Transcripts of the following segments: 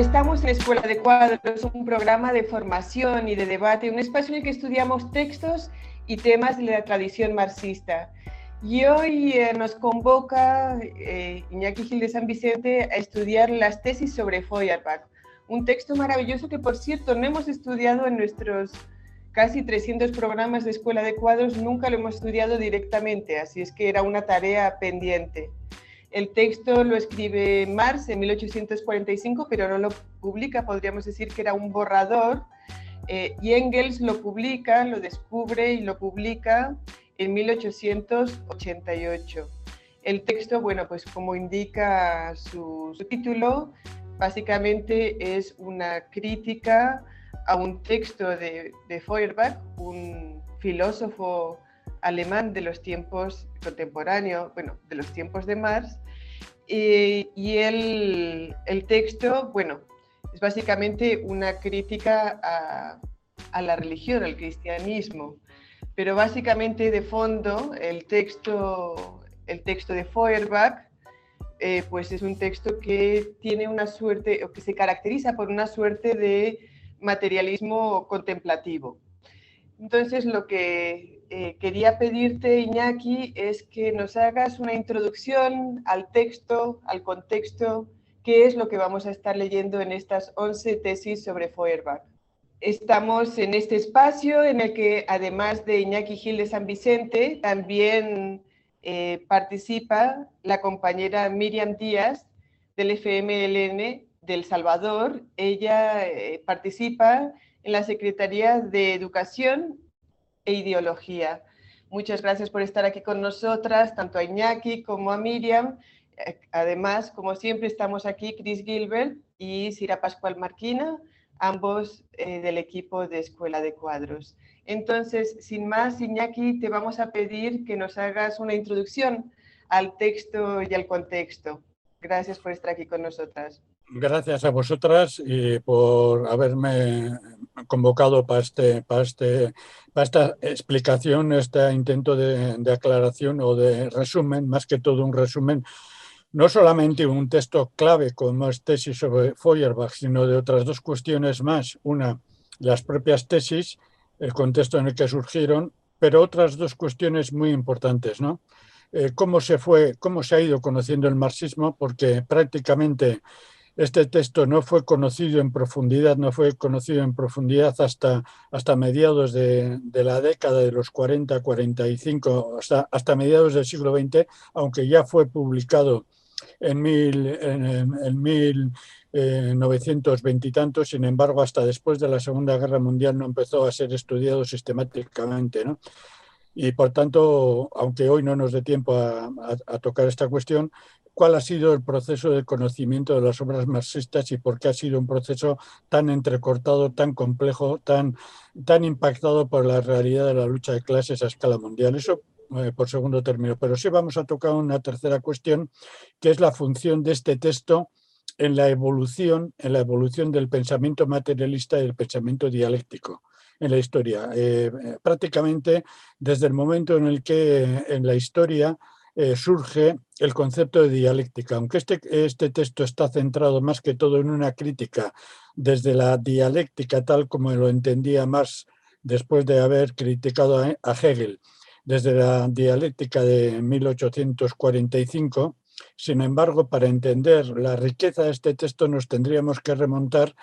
Estamos en Escuela de Cuadros, un programa de formación y de debate, un espacio en el que estudiamos textos y temas de la tradición marxista. Y hoy eh, nos convoca eh, Iñaki Gil de San Vicente a estudiar las tesis sobre Feuerbach, un texto maravilloso que, por cierto, no hemos estudiado en nuestros casi 300 programas de Escuela de Cuadros, nunca lo hemos estudiado directamente, así es que era una tarea pendiente. El texto lo escribe Marx en 1845, pero no lo publica, podríamos decir que era un borrador, eh, y Engels lo publica, lo descubre y lo publica en 1888. El texto, bueno, pues como indica su, título, básicamente es una crítica a un texto de, de Feuerbach, un filósofo alemán de los tiempos contemporáneos, bueno, de los tiempos de Marx, y el, texto, bueno, es básicamente una crítica a, a, la religión, al cristianismo, pero básicamente de fondo el texto, el texto de Feuerbach, eh, pues es un texto que tiene una suerte, o que se caracteriza por una suerte de materialismo contemplativo. Entonces, lo que eh, quería pedirte, Iñaki, es que nos hagas una introducción al texto, al contexto, qué es lo que vamos a estar leyendo en estas 11 tesis sobre Feuerbach. Estamos en este espacio en el que, además de Iñaki Gil de San Vicente, también eh, participa la compañera Miriam Díaz del FMLN del Salvador. Ella eh, participa en la Secretaría de Educación e ideología. Muchas gracias por estar aquí con nosotras, tanto a Iñaki como a Miriam. Además, como siempre, estamos aquí Chris Gilbert y Sira Pascual Marquina, ambos eh, del equipo de Escuela de Cuadros. Entonces, sin más, Iñaki, te vamos a pedir que nos hagas una introducción al texto y al contexto. Gracias por estar aquí con nosotras. Gracias a vosotras y por haberme convocado para, este, para, este, esta explicación, este intento de, aclaración o de resumen, más que todo un resumen, no solamente un texto clave como es tesis sobre Feuerbach, sino de otras dos cuestiones más. Una, las propias tesis, el contexto en el que surgieron, pero otras dos cuestiones muy importantes, ¿no? Eh, cómo se fue, cómo se ha ido conociendo el marxismo, porque prácticamente este texto no fue conocido en profundidad, no fue conocido en profundidad hasta, hasta mediados de, la década de los 40, 45, hasta, hasta mediados del siglo XX, aunque ya fue publicado en, mil, en, 1920 y tanto, sin embargo, hasta después de la Segunda Guerra Mundial no empezó a ser estudiado sistemáticamente. Y por tanto, aunque hoy no nos dé tiempo a, tocar esta cuestión, cuál ha sido el proceso de conocimiento de las obras marxistas y por qué ha sido un proceso tan entrecortado, tan complejo, tan, tan impactado por la realidad de la lucha de clases a escala mundial. Eso eh, por segundo término. Pero sí vamos a tocar una tercera cuestión, que es la función de este texto en la evolución, en la evolución del pensamiento materialista y el pensamiento dialéctico en la historia. Eh, prácticamente desde el momento en el que en la historia eh, surge el concepto de dialéctica. Aunque este, este texto está centrado más que todo en una crítica desde la dialéctica tal como lo entendía Marx después de haber criticado a, Hegel desde la dialéctica de 1845, sin embargo, para entender la riqueza de este texto nos tendríamos que remontar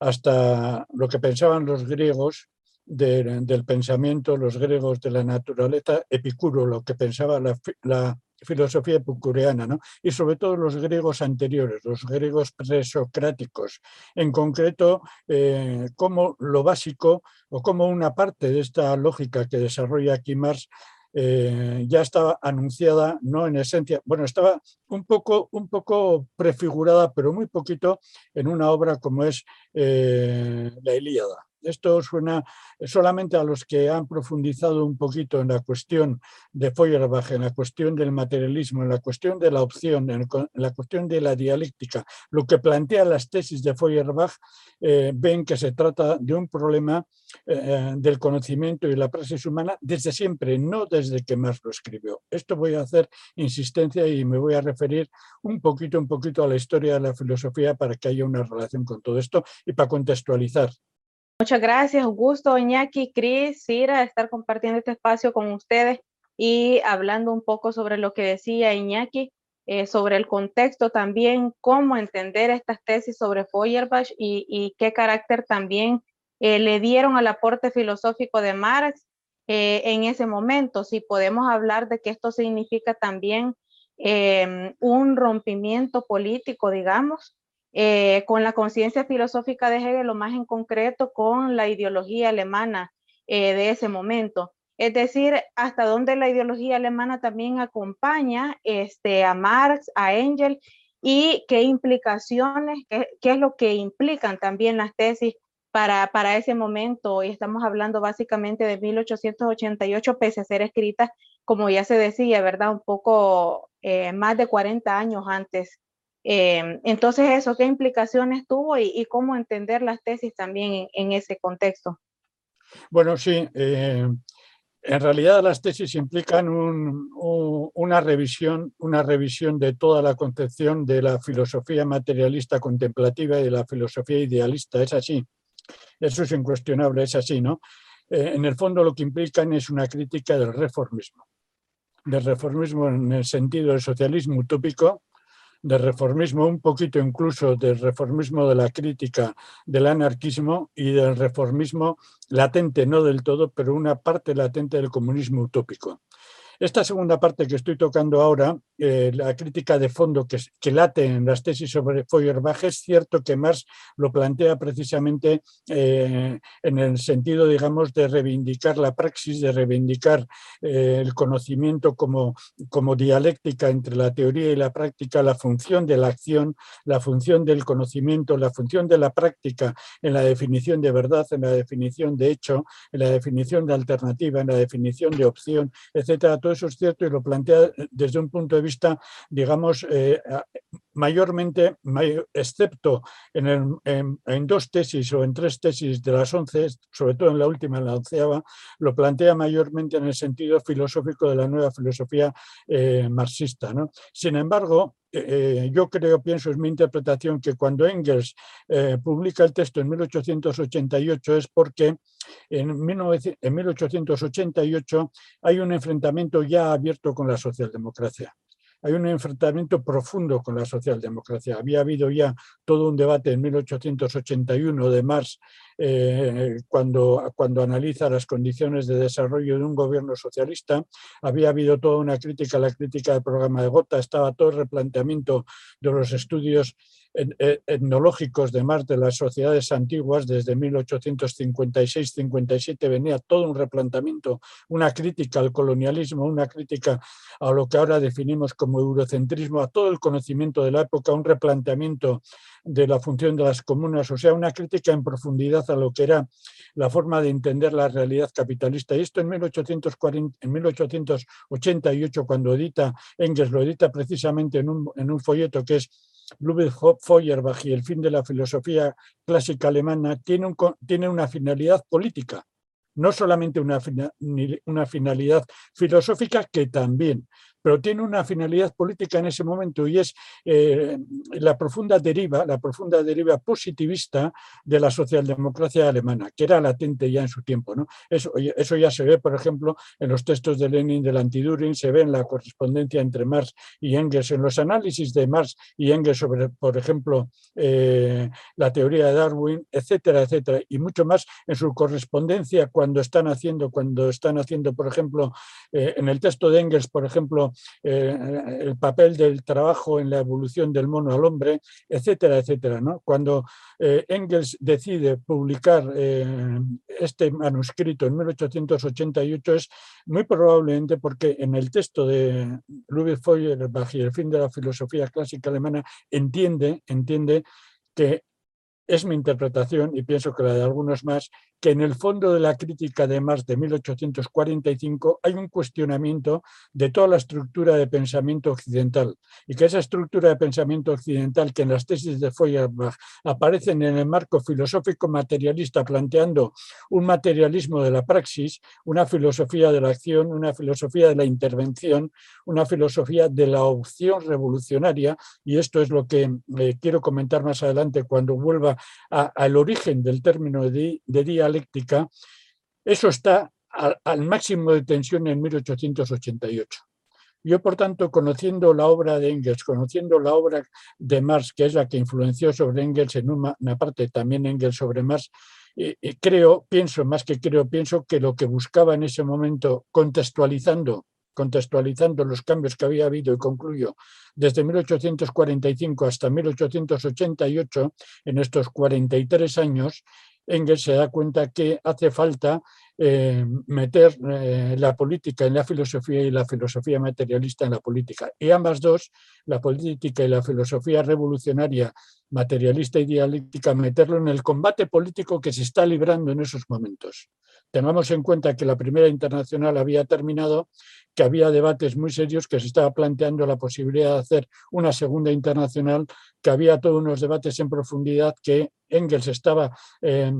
hasta lo que pensaban los griegos del pensamiento, los griegos de la naturaleza, Epicuro, lo que pensaba la, filosofía epicureana, ¿no? y sobre todo los griegos anteriores, los griegos presocráticos, en concreto, eh, como lo básico o como una parte de esta lógica que desarrolla aquí Marx eh, ya estaba anunciada, no en esencia, bueno, estaba un poco, un poco prefigurada, pero muy poquito en una obra como es eh, La Ilíada Esto suena solamente a los que han profundizado un poquito en la cuestión de Feuerbach, en la cuestión del materialismo, en la cuestión de la opción, en la cuestión de la dialéctica, lo que plantea las tesis de Feuerbach, eh, ven que se trata de un problema eh, del conocimiento y la praxis humana desde siempre, no desde que Marx lo escribió. Esto voy a hacer insistencia y me voy a referir un poquito, un poquito a la historia de la filosofía para que haya una relación con todo esto y para contextualizar. Muchas gracias, Augusto, Iñaki, Cris, Cira, estar compartiendo este espacio con ustedes y hablando un poco sobre lo que decía Iñaki, eh, sobre el contexto también, cómo entender estas tesis sobre Feuerbach y, qué carácter también eh, le dieron al aporte filosófico de Marx eh, en ese momento. Si podemos hablar de que esto significa también em, un rompimiento político, digamos, eh, con la conciencia filosófica de Hegel, lo más en concreto con la ideología alemana eh, de ese momento. Es decir, hasta dónde la ideología alemana también acompaña este, a Marx, a Engel, y qué implicaciones, qué, es lo que implican también las tesis para, para ese momento. Y estamos hablando básicamente de 1888, pese a ser escritas, como ya se decía, ¿verdad? Un poco eh, más de 40 años antes eh, entonces, eso, ¿qué implicaciones tuvo y, cómo entender las tesis también en, ese contexto? Bueno, sí, eh, en realidad las tesis implican una, revisión, una revisión de toda la concepción de la filosofía materialista contemplativa y de la filosofía idealista, es así. Eso es incuestionable, es así, ¿no? Eh, en el fondo lo que implican es una crítica del reformismo, del reformismo en el sentido del socialismo utópico, de reformismo, un poquito incluso del reformismo de la crítica del anarquismo y del reformismo latente, no del todo, pero una parte latente del comunismo utópico. Esta segunda parte que estoy tocando ahora, eh, la crítica de fondo que, late en las tesis sobre Feuerbach, es cierto que Marx lo plantea precisamente eh, en el sentido, digamos, de reivindicar la praxis, de reivindicar eh, el conocimiento como, como dialéctica entre la teoría y la práctica, la función de la acción, la función del conocimiento, la función de la práctica en la definición de verdad, en la definición de hecho, en la definición de alternativa, en la definición de opción, etcétera eso es cierto y lo plantea eh, desde un punto de vista, digamos, eh, mayormente, excepto en, dos tesis o en tres tesis de las once, sobre todo en la última, en la onceava, lo plantea mayormente en el sentido filosófico de la nueva filosofía eh, marxista. ¿no? Sin embargo, yo creo, pienso, es mi interpretación, que cuando Engels publica el texto en 1888 es porque en, en 1888 hay un enfrentamiento ya abierto con la socialdemocracia hay un enfrentamiento profundo con la socialdemocracia. Había habido ya todo un debate en 1881 de Marx eh, cuando, cuando analiza las condiciones de desarrollo de un gobierno socialista. Había habido toda una crítica, la crítica del programa de Gotha, estaba todo el replanteamiento de los estudios etnológicos de Marx de las sociedades antiguas, desde 1856-57 venía todo un replanteamiento, una crítica al colonialismo, una crítica a lo que ahora definimos como eurocentrismo, a todo el conocimiento de la época, un replanteamiento de la función de las comunas, o sea, una crítica en profundidad a lo que era la forma de entender la realidad capitalista. Y esto en, 1840, en 1888, cuando edita Engels, lo edita precisamente en un folleto que es Ludwig Feuerbach y el fin de la filosofía clásica alemana tiene, una finalidad política, no solamente una finalidad filosófica que también, pero tiene una finalidad política en ese momento y es eh, la profunda deriva, la profunda deriva positivista de la socialdemocracia alemana, que era latente ya en su tiempo. ¿no? Eso, eso ya se ve, por ejemplo, en los textos de Lenin del Antiduring, se ve en la correspondencia entre Marx y Engels, en los análisis de Marx y Engels sobre, por ejemplo, eh, la teoría de Darwin, etcétera, etcétera, y mucho más en su correspondencia cuando están haciendo, cuando están haciendo, por ejemplo, eh, en el texto de Engels, por ejemplo, eh, el papel del trabajo en la evolución del mono al hombre, etcétera, etcétera. ¿no? Cuando eh, Engels decide publicar eh, este manuscrito en 1888 es muy probablemente porque en el texto de Ludwig Feuerbach y el fin de la filosofía clásica alemana entiende, entiende que es mi interpretación y pienso que la de algunos más, que en el fondo de la crítica de Marx de 1845 hay un cuestionamiento de toda la estructura de pensamiento occidental y que esa estructura de pensamiento occidental que en las tesis de Feuerbach aparecen en el marco filosófico materialista planteando un materialismo de la praxis, una filosofía de la acción, una filosofía de la intervención, una filosofía de la opción revolucionaria y esto es lo que eh, quiero comentar más adelante cuando vuelva al origen del término de, dialéctica, eso está al, máximo de tensión en 1888. Yo, por tanto, conociendo la obra de Engels, conociendo la obra de Marx, que es la que influenció sobre Engels en una, parte, también Engels sobre Marx, eh, eh, creo, pienso, más que creo, pienso que lo que buscaba en ese momento, contextualizando contextualizando los cambios que había habido, y concluyo, desde 1845 hasta 1888, en estos 43 años, Engels se da cuenta que hace falta eh, meter eh, la política en la filosofía y la filosofía materialista en la política. Y ambas dos, la política y la filosofía revolucionaria materialista y dialéctica, meterlo en el combate político que se está librando en esos momentos. Tengamos en cuenta que la primera internacional había terminado, que había debates muy serios, que se estaba planteando la posibilidad de hacer una segunda internacional, que había todos unos debates en profundidad que Engels estaba eh,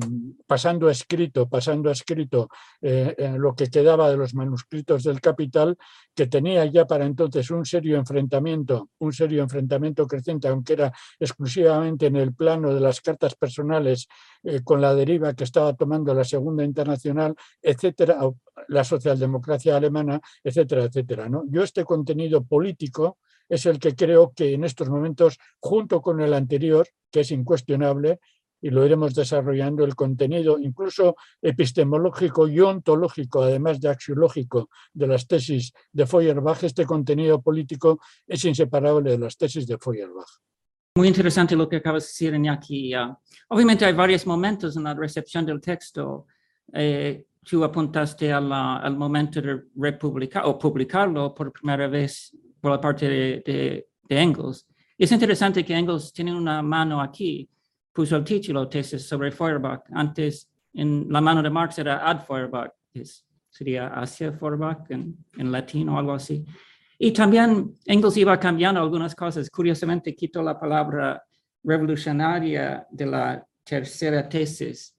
pasando a escrito, pasando a escrito eh, lo que quedaba de los manuscritos del Capital, que tenía ya para entonces un serio enfrentamiento, un serio enfrentamiento creciente, aunque era exclusivamente en el plano de las cartas personales, eh, con la deriva que estaba tomando la Segunda Internacional, etcétera, la socialdemocracia alemana, etcétera, etcétera. ¿no? Yo este contenido político es el que creo que en estos momentos, junto con el anterior, que es incuestionable, y lo iremos desarrollando el contenido, incluso epistemológico y ontológico, además de axiológico, de las tesis de Feuerbach, este contenido político es inseparable de las tesis de Feuerbach. Muy interesante lo que acabas de decir, Iñaki. Uh, obviamente hay varios momentos en la recepción del texto. Eh, tú apuntaste al momento de republicar o publicarlo por primera vez por la parte de, de, de Engels. Y es interesante que Engels tiene una mano aquí puso el título tesis sobre Feuerbach. Antes, en la mano de Marx era ad Feuerbach, sería hacia Feuerbach en, en latín o algo así. Y también Engels iba cambiando algunas cosas. Curiosamente, quitó la palabra revolucionaria de la tercera tesis,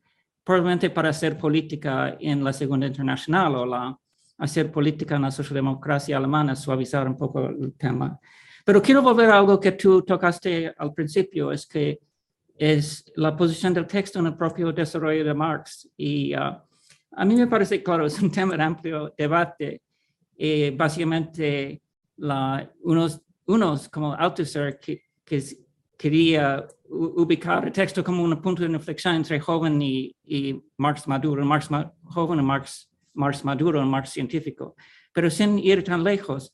probablemente para hacer política en la Segunda Internacional o la, hacer política en la socialdemocracia alemana, suavizar un poco el tema. Pero quiero volver a algo que tú tocaste al principio, es que es la posición del texto en el propio desarrollo de Marx. Y uh, a mí me parece, claro, es un tema de amplio debate. Eh, básicamente, la, unos, unos como Althusser que, que quería ubicar el texto como un punto de inflexión entre joven y, y Marx maduro, Marx ma, joven y Marx, Marx maduro, Marx científico. Pero sin ir tan lejos,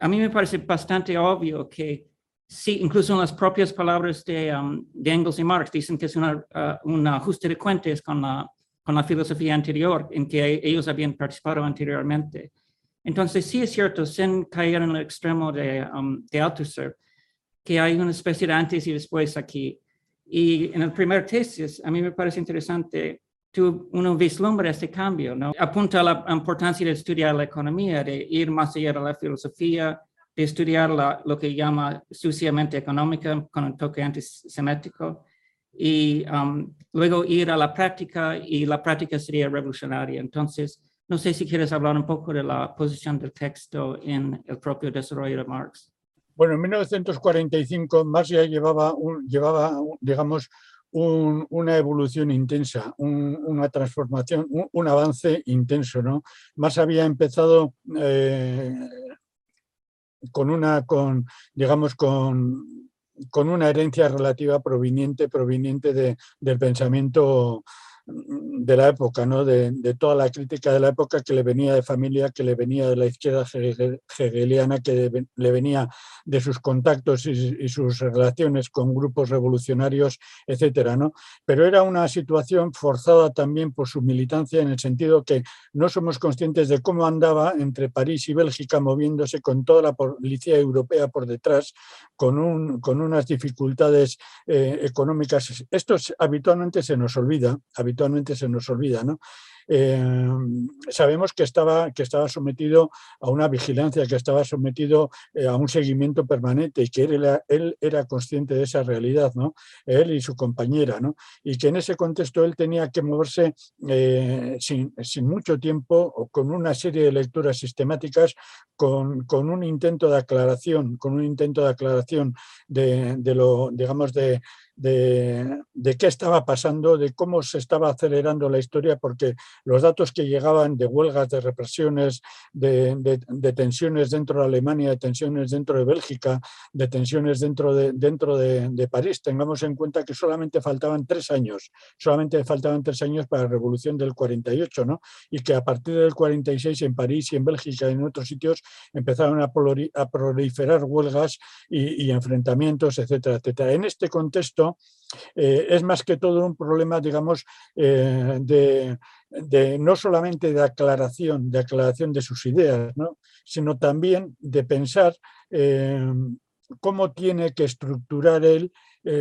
a mí me parece bastante obvio que Sí, incluso en las propias palabras de, um, de Engels y Marx dicen que es una, uh, un ajuste de cuentas con la, con la filosofía anterior en que ellos habían participado anteriormente. Entonces, sí es cierto, sin caer en el extremo de, um, de Althusser, que hay una especie de antes y después aquí. Y en el primer tesis, a mí me parece interesante, tú, uno vislumbra este cambio, ¿no? Apunta a la importancia de estudiar la economía, de ir más allá de la filosofía, de estudiar la, lo que llama suciamente económica con un toque antisemético y um, luego ir a la práctica y la práctica sería revolucionaria. Entonces, no sé si quieres hablar un poco de la posición del texto en el propio desarrollo de Marx. Bueno, en 1945 Marx ya llevaba, un, llevaba digamos, un, una evolución intensa, un, una transformación, un, un, avance intenso. ¿no? Marx había empezado eh, con una, con, digamos, con, con una herencia relativa proveniente, proveniente de, del pensamiento de la época, ¿no? de, toda la crítica de la época que le venía de familia, que le venía de la izquierda hegeliana, que le venía de sus contactos y, sus relaciones con grupos revolucionarios, etcétera, ¿no? Pero era una situación forzada también por su militancia en el sentido que no somos conscientes de cómo andaba entre París y Bélgica moviéndose con toda la policía europea por detrás, con, un, con unas dificultades eh, económicas. Esto habitualmente se nos olvida, habitualmente se nos olvida, ¿no? Eh, sabemos que estaba, que estaba sometido a una vigilancia, que estaba sometido eh, a un seguimiento permanente y que él era, él era consciente de esa realidad, ¿no? él y su compañera, ¿no? y que en ese contexto él tenía que moverse eh, sin, sin, mucho tiempo o con una serie de lecturas sistemáticas, con, con, un intento de aclaración, con un intento de aclaración de, de lo, digamos, de, de, qué estaba pasando, de cómo se estaba acelerando la historia, porque los datos que llegaban de huelgas, de represiones, de, tensiones dentro de Alemania, de tensiones dentro de Bélgica, de tensiones dentro de, dentro de, París, tengamos en cuenta que solamente faltaban tres años, solamente faltaban tres años para la revolución del 48, ¿no? y que a partir del 46 en París y en Bélgica y en otros sitios empezaron a, proliferar huelgas y, y enfrentamientos, etcétera, etcétera. En este contexto, eh, es más que todo un problema, digamos, eh, de, no solamente de aclaración, de aclaración de sus ideas, sino también de pensar eh, cómo tiene que estructurar él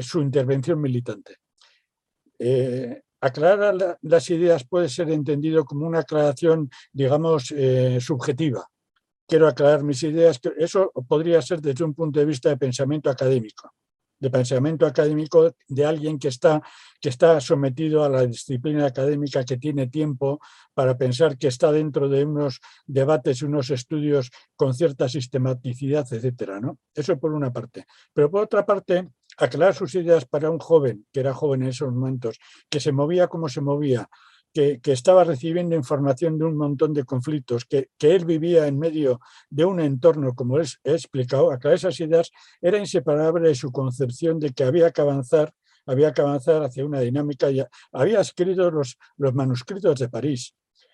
su intervención militante. aclarar las ideas puede ser entendido como una aclaración, digamos, subjetiva. Quiero aclarar mis ideas, eso podría ser desde un punto de vista de pensamiento académico de pensamiento académico de alguien que está, que está sometido a la disciplina académica, que tiene tiempo para pensar, que está dentro de unos debates, unos estudios con cierta sistematicidad, etcétera, ¿no? Eso por una parte. Pero por otra parte, aclarar sus ideas para un joven, que era joven en esos momentos, que se movía como se movía, que, estaba recibiendo información de un montón de conflictos, que, él vivía en medio de un entorno, como he explicado, acá esas ideas era inseparable de su concepción de que había que avanzar, había que avanzar hacia una dinámica, había escrito los, los manuscritos de París,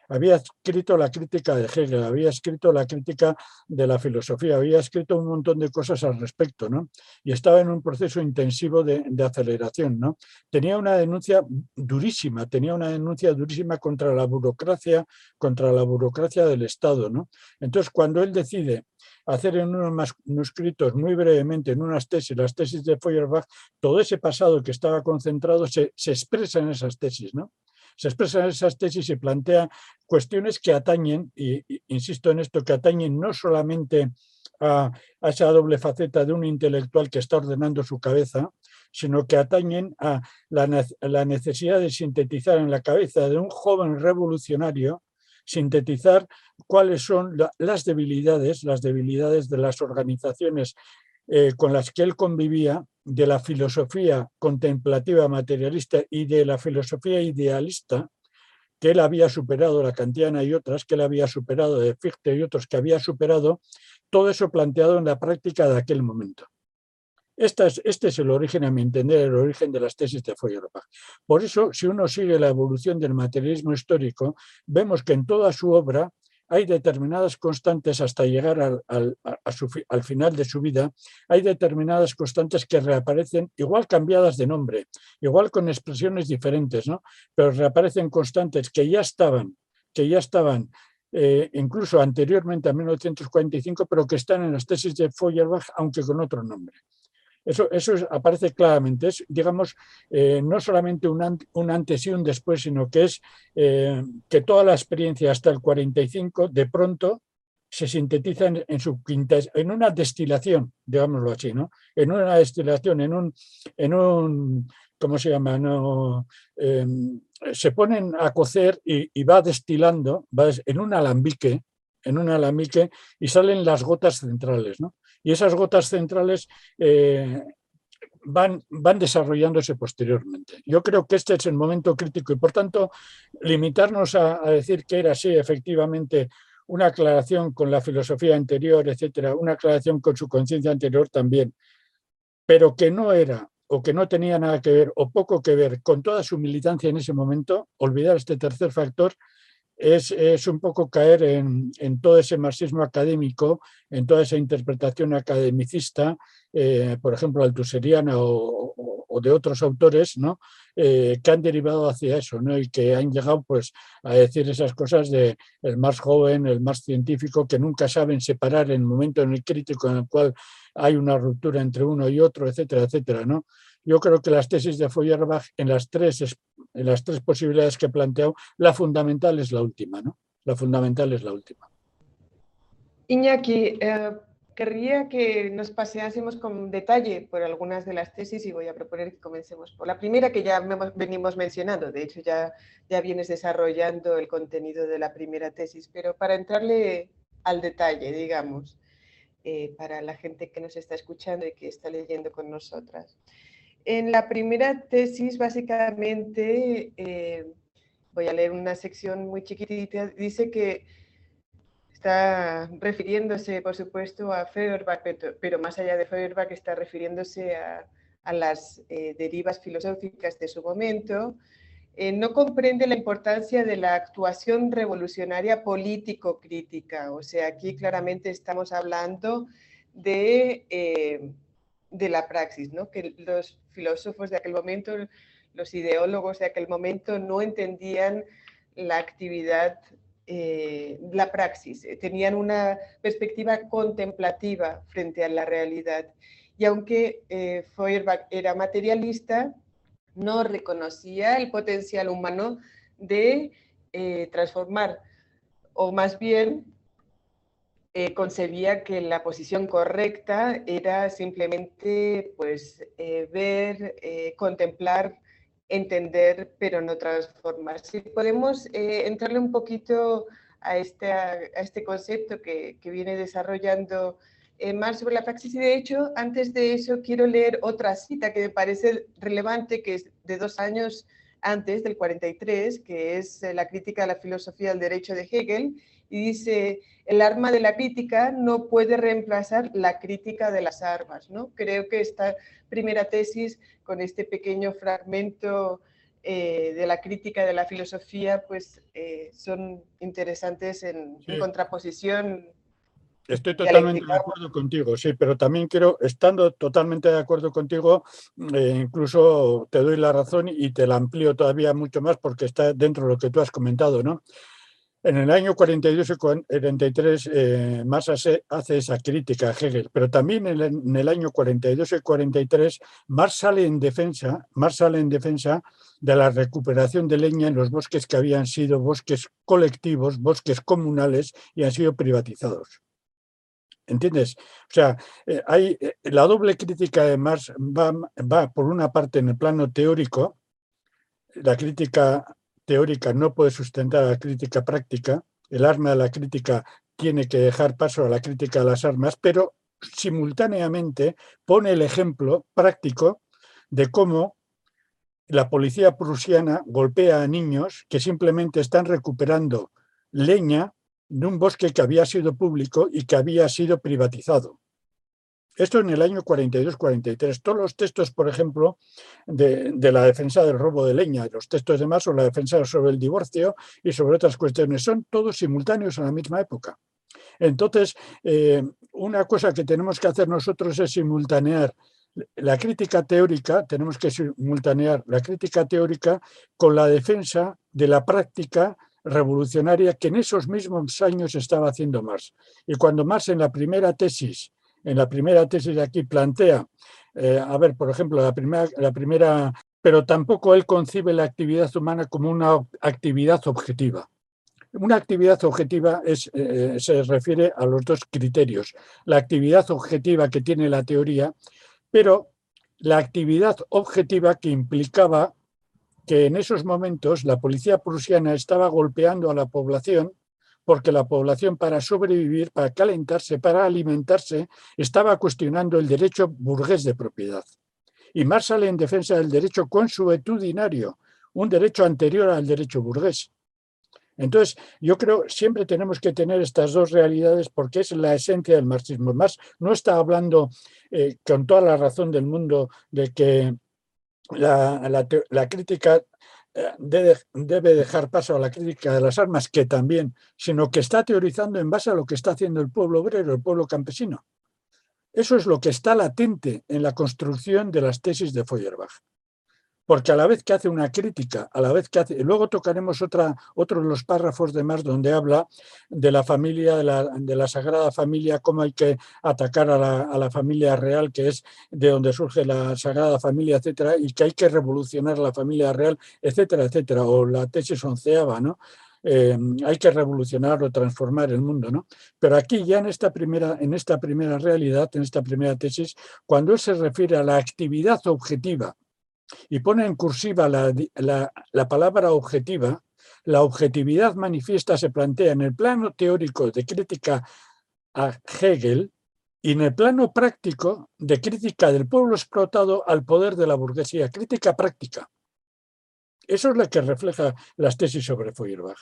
había escrito la crítica de Hegel, había escrito la crítica de la filosofía, había escrito un montón de cosas al respecto, ¿no? Y estaba en un proceso intensivo de, aceleración, ¿no? Tenía una denuncia durísima, tenía una denuncia durísima contra la burocracia, contra la burocracia del Estado, ¿no? Entonces, cuando él decide hacer en unos manuscritos muy brevemente, en unas tesis, las tesis de Feuerbach, todo ese pasado que estaba concentrado se, se expresa en esas tesis, ¿no? Se expresan esas tesis y plantea cuestiones que atañen, y, insisto en esto, que atañen no solamente a, esa doble faceta de un intelectual que está ordenando su cabeza, sino que atañen a la, necesidad de sintetizar en la cabeza de un joven revolucionario sintetizar cuáles son las debilidades, las debilidades de las organizaciones eh, con las que él convivía de la filosofía contemplativa materialista y de la filosofía idealista, que él había superado, la kantiana y otras, que él había superado, de Fichte y otros que había superado, todo eso planteado en la práctica de aquel momento. Es, este es el origen, a mi entender, el origen de las tesis de Feuerbach. Por eso, si uno sigue la evolución del materialismo histórico, vemos que en toda su obra hay determinadas constantes hasta llegar al, al, final de su vida, hay determinadas constantes que reaparecen igual cambiadas de nombre, igual con expresiones diferentes, ¿no? pero reaparecen constantes que ya estaban, que ya estaban eh, incluso anteriormente a 1945, pero que están en las tesis de Feuerbach, aunque con otro nombre. Eso, eso aparece claramente. Es, digamos, eh, no solamente un, un, antes y un después, sino que es eh, que toda la experiencia hasta el 45, de pronto, se sintetiza en, su quinta, en una destilación, digámoslo así, ¿no? En una destilación, en un, en un ¿cómo se llama? No, em, se ponen a cocer y, y, va destilando, va en un alambique, en un alambique y salen las gotas centrales, ¿no? Y esas gotas centrales eh, van, van desarrollándose posteriormente. Yo creo que este es el momento crítico y por tanto limitarnos a, decir que era así efectivamente una aclaración con la filosofía anterior, etcétera, una aclaración con su conciencia anterior también, pero que no era o que no tenía nada que ver o poco que ver con toda su militancia en ese momento, olvidar este tercer factor es, es un poco caer en, en, todo ese marxismo académico, en toda esa interpretación academicista, eh, por ejemplo, altuseriana o, o, o, de otros autores, ¿no? Eh, que han derivado hacia eso ¿no? y que han llegado pues, a decir esas cosas de el más joven, el más científico, que nunca saben separar el momento en el crítico en el cual hay una ruptura entre uno y otro, etcétera, etcétera. ¿no? Yo creo que las tesis de Feuerbach, en las tres, posibilidades que he planteado, la fundamental es la última, ¿no? La fundamental es la última. Iñaki, eh, querría que nos paseásemos con detalle por algunas de las tesis y voy a proponer que comencemos por la primera que ya venimos mencionando. De hecho, ya, ya vienes desarrollando el contenido de la primera tesis, pero para entrarle al detalle, digamos, eh, para la gente que nos está escuchando y que está leyendo con nosotras. En la primera tesis, básicamente, eh, voy a leer una sección muy chiquitita, dice que está refiriéndose, por supuesto, a Feuerbach, pero, más allá de Feuerbach está refiriéndose a, las eh, derivas filosóficas de su momento, eh, no comprende la importancia de la actuación revolucionaria político-crítica. O sea, aquí claramente estamos hablando de de la praxis, ¿no? que los filósofos de aquel momento, los ideólogos de aquel momento no entendían la actividad, eh, la praxis, eh, tenían una perspectiva contemplativa frente a la realidad. Y aunque eh, Feuerbach era materialista, no reconocía el potencial humano de transformar, o más bien eh, concebía que la posición correcta era simplemente pues, eh, ver, eh, contemplar, entender, pero no transformar. Si podemos eh, entrarle un poquito a este, a este concepto que, que viene desarrollando más sobre la praxis y de hecho, antes de eso quiero leer otra cita que me parece relevante, que es de dos años antes, del 43, que es la crítica a la filosofía del derecho de Hegel, y dice, el arma de la crítica no puede reemplazar la crítica de las armas. ¿no? Creo que esta primera tesis, con este pequeño fragmento eh, de la crítica de la filosofía, pues eh, son interesantes en, sí. en contraposición Estoy totalmente de acuerdo contigo, sí, pero también quiero, estando totalmente de acuerdo contigo, eh, incluso te doy la razón y te la amplío todavía mucho más porque está dentro de lo que tú has comentado, ¿no? En el año 42 y 43 eh, Marx hace, hace, esa crítica a Hegel, pero también en el, en el, año 42 y 43 Marx sale en defensa, Marx sale en defensa de la recuperación de leña en los bosques que habían sido bosques colectivos, bosques comunales y han sido privatizados. ¿Entiendes? O sea, eh, hay, eh, la doble crítica de Marx va, va, por una parte en el plano teórico, la crítica teórica no puede sustentar la crítica práctica, el arma de la crítica tiene que dejar paso a la crítica de las armas, pero simultáneamente pone el ejemplo práctico de cómo la policía prusiana golpea a niños que simplemente están recuperando leña de un bosque que había sido público y que había sido privatizado. Esto en el año 42-43. Todos los textos, por ejemplo, de, la defensa del robo de leña, los textos de más o la defensa sobre el divorcio y sobre otras cuestiones, son todos simultáneos en la misma época. Entonces, eh, una cosa que tenemos que hacer nosotros es simultanear la crítica teórica, tenemos que simultanear la crítica teórica con la defensa de la práctica revolucionaria que en esos mismos años estaba haciendo Marx. Y cuando Marx en la primera tesis, en la primera tesis aquí plantea, eh, a ver, por ejemplo, la primera, la primera, pero tampoco él concibe la actividad humana como una actividad objetiva. Una actividad objetiva es, eh, se refiere a los dos criterios, la actividad objetiva que tiene la teoría, pero la actividad objetiva que implicaba que en esos momentos la policía prusiana estaba golpeando a la población porque la población para sobrevivir, para calentarse, para alimentarse, estaba cuestionando el derecho burgués de propiedad. Y Marx sale en defensa del derecho consuetudinario, un derecho anterior al derecho burgués. Entonces, yo creo siempre tenemos que tener estas dos realidades porque es la esencia del marxismo. Más no está hablando eh, con toda la razón del mundo de que la, crítica debe, dejar paso a la crítica de las armas, que también, sino que está teorizando en base a lo que está haciendo el pueblo obrero, el pueblo campesino. Eso es lo que está latente en la construcción de las tesis de Feuerbach porque a la vez que hace una crítica, a la vez que hace... Luego tocaremos otra, otro de los párrafos de Marx donde habla de la familia, de la, Sagrada Familia, cómo hay que atacar a la, familia real, que es de donde surge la Sagrada Familia, etcétera, y que hay que revolucionar la familia real, etcétera, etcétera, o la tesis onceava, ¿no? Eh, hay que revolucionar o transformar el mundo, ¿no? Pero aquí ya en esta, primera, en esta primera realidad, en esta primera tesis, cuando él se refiere a la actividad objetiva, y pone en cursiva la, palabra objetiva, la objetividad manifiesta se plantea en el plano teórico de crítica a Hegel y en el plano práctico de crítica del pueblo explotado al poder de la burguesía, crítica práctica. Eso es lo que refleja las tesis sobre Feuerbach.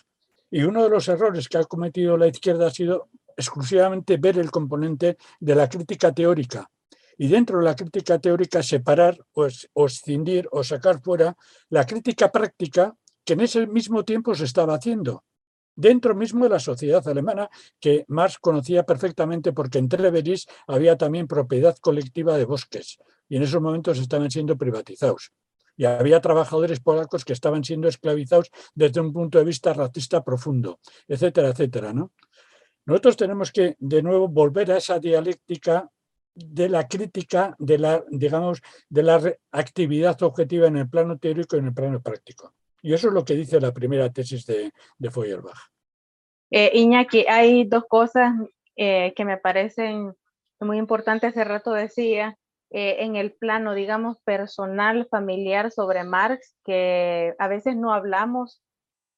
Y uno de los errores que ha cometido la izquierda ha sido exclusivamente ver el componente de la crítica teórica, y dentro de la crítica teórica separar o, escindir o sacar fuera la crítica práctica que en ese mismo tiempo se estaba haciendo dentro mismo de la sociedad alemana que Marx conocía perfectamente porque en Treveris había también propiedad colectiva de bosques y en esos momentos estaban siendo privatizados. Y había trabajadores polacos que estaban siendo esclavizados desde un punto de vista racista profundo, etcétera, etcétera. ¿no? Nosotros tenemos que, de nuevo, volver a esa dialéctica de la crítica de la, digamos, de la actividad objetiva en el plano teórico y en el plano práctico. Y eso es lo que dice la primera tesis de, de Feuerbach. Eh, Iñaki, hay dos cosas eh, que me parecen muy importantes. Hace rato decía, eh, en el plano, digamos, personal, familiar sobre Marx, que a veces no hablamos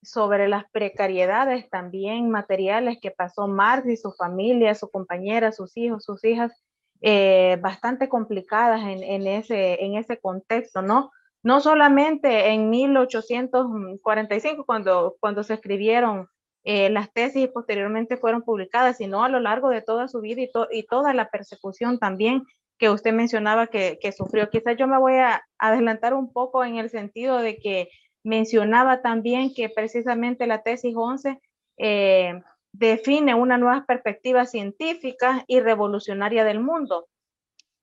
sobre las precariedades también materiales que pasó Marx y su familia, su compañera, sus hijos, sus hijas, eh, bastante complicadas en, en, ese, contexto, ¿no? No solamente en 1845, cuando, cuando se escribieron eh, las tesis y posteriormente fueron publicadas, sino a lo largo de toda su vida y, toda la persecución también que usted mencionaba que, sufrió. Quizás yo me voy a adelantar un poco en el sentido de que mencionaba también que precisamente la tesis 11 eh, define una nueva perspectiva científica y revolucionaria del mundo.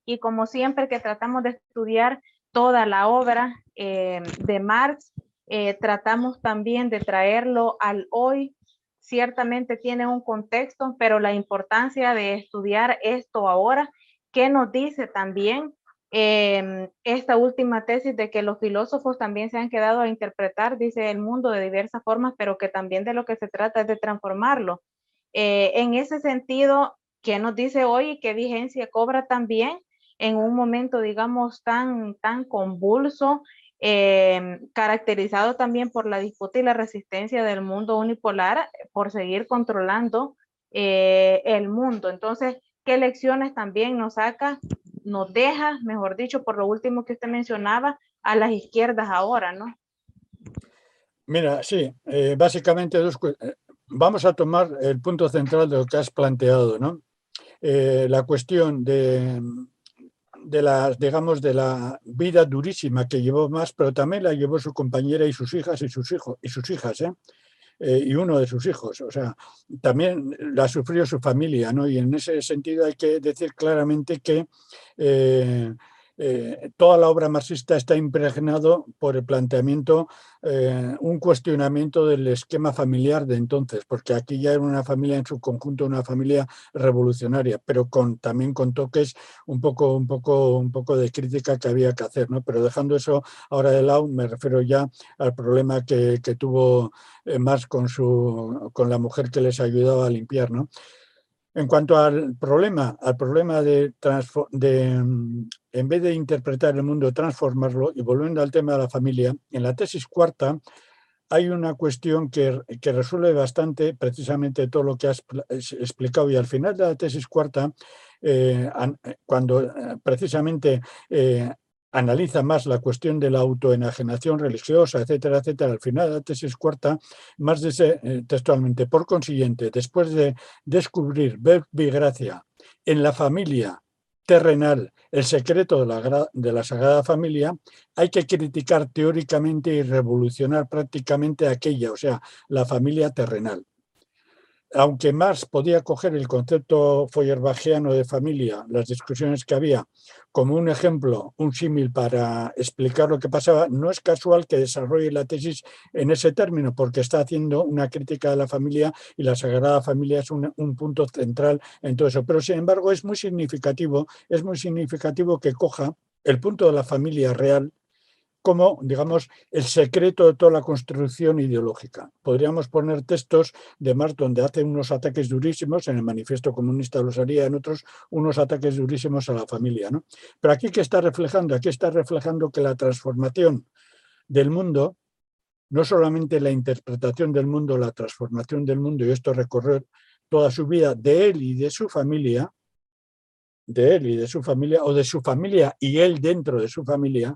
Y como siempre que tratamos de estudiar toda la obra eh, de Marx, eh, tratamos también de traerlo al hoy. Ciertamente tiene un contexto, pero la importancia de estudiar esto ahora, ¿qué nos dice también Em, esta última tesis de que los filósofos también se han quedado a interpretar, dice el mundo de diversas formas, pero que también de lo que se trata es de transformarlo. Eh, en ese sentido, ¿qué nos dice hoy y qué vigencia cobra también en un momento, digamos, tan, tan convulso, em, caracterizado también por la disputa y la resistencia del mundo unipolar por seguir controlando eh, el mundo? Entonces, ¿qué lecciones también nos saca nos deja, mejor dicho, por lo último que usted mencionaba, a las izquierdas ahora, ¿no? Mira, sí, eh, básicamente dos, eh, vamos a tomar el punto central de lo que has planteado, ¿no? Eh, la cuestión de, de la, digamos, de la vida durísima que llevó más, pero también la llevó su compañera y sus hijas y sus hijos y sus hijas, ¿eh? Eh, y uno de sus hijos. O sea, también la sufrió su familia, ¿no? Y en ese sentido hay que decir claramente que eh, eh, toda la obra marxista está impregnado por el planteamiento, eh, un cuestionamiento del esquema familiar de entonces, porque aquí ya era una familia en su conjunto, una familia revolucionaria, pero con, también con toques un poco, un, poco, un poco de crítica que había que hacer. ¿no? Pero dejando eso ahora de lado, me refiero ya al problema que, tuvo eh, Marx con, su, con la mujer que les ayudaba a limpiar. ¿no? En cuanto al problema, al problema de, de, mm, en vez de interpretar el mundo, transformarlo, y volviendo al tema de la familia, en la tesis cuarta hay una cuestión que, resuelve bastante precisamente todo lo que has explicado y al final de la tesis cuarta, eh, cuando eh, precisamente eh, analiza más la cuestión de la autoenajenación religiosa, etcétera, etcétera. Al final de la tesis cuarta, más textualmente, por consiguiente, después de descubrir Verbi Gracia en la familia terrenal el secreto de la, de la Sagrada Familia, hay que criticar teóricamente y revolucionar prácticamente aquella, o sea, la familia terrenal aunque Marx podía coger el concepto feuerbachiano de familia, las discusiones que había, como un ejemplo, un símil para explicar lo que pasaba, no es casual que desarrolle la tesis en ese término, porque está haciendo una crítica de la familia y la Sagrada Familia es un, un punto central en todo eso. Pero sin embargo es muy significativo, es muy significativo que coja el punto de la familia real como, digamos, el secreto de toda la construcción ideológica. Podríamos poner textos de Marx donde hace unos ataques durísimos, en el manifiesto comunista los haría, en otros unos ataques durísimos a la familia. ¿no? Pero aquí que está reflejando, aquí está reflejando que la transformación del mundo, no solamente la interpretación del mundo, la transformación del mundo, y esto recorrer toda su vida de él y de su familia, de él y de su familia, o de su familia y él dentro de su familia,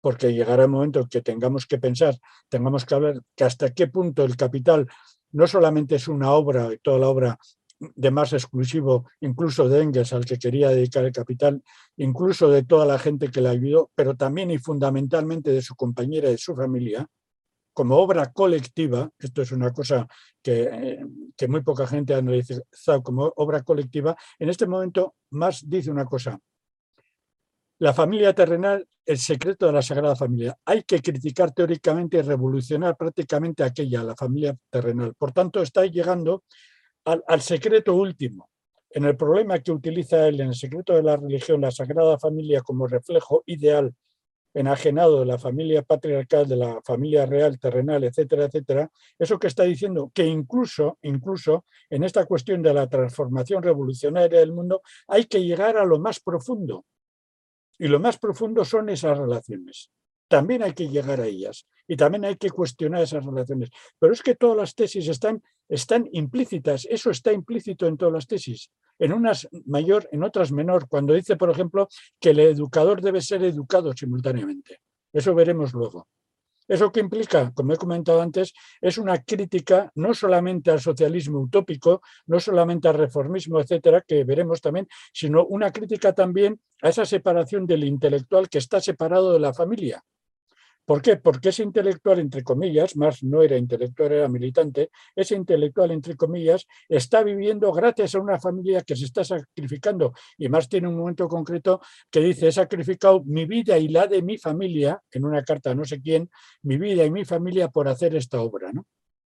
porque llegará el momento que tengamos que pensar, tengamos que hablar que hasta qué punto el capital no solamente es una obra, toda la obra de más exclusivo, incluso de Engels, al que quería dedicar el capital, incluso de toda la gente que le ayudó, pero también y fundamentalmente de su compañera y de su familia, como obra colectiva, esto es una cosa que, eh, que muy poca gente ha analizado como obra colectiva, en este momento más dice una cosa, la familia terrenal, el secreto de la Sagrada Familia. Hay que criticar teóricamente y revolucionar prácticamente aquella, la familia terrenal. Por tanto, está llegando al, secreto último, en el problema que utiliza él en el secreto de la religión, la Sagrada Familia como reflejo ideal, enajenado de la familia patriarcal, de la familia real, terrenal, etcétera, etcétera, eso que está diciendo que incluso, incluso en esta cuestión de la transformación revolucionaria del mundo, hay que llegar a lo más profundo, y lo más profundo son esas relaciones. También hay que llegar a ellas y también hay que cuestionar esas relaciones. Pero es que todas las tesis están, están implícitas, eso está implícito en todas las tesis. En unas mayor, en otras menor, cuando dice, por ejemplo, que el educador debe ser educado simultáneamente. Eso veremos luego. Eso que implica, como he comentado antes, es una crítica no solamente al socialismo utópico, no solamente al reformismo, etcétera, que veremos también, sino una crítica también a esa separación del intelectual que está separado de la familia. ¿Por qué? Porque ese intelectual, entre comillas, más no era intelectual, era militante, ese intelectual, entre comillas, está viviendo gracias a una familia que se está sacrificando. Y más tiene un momento concreto que dice, he sacrificado mi vida y la de mi familia, en una carta a no sé quién, mi vida y mi familia por hacer esta obra. ¿no?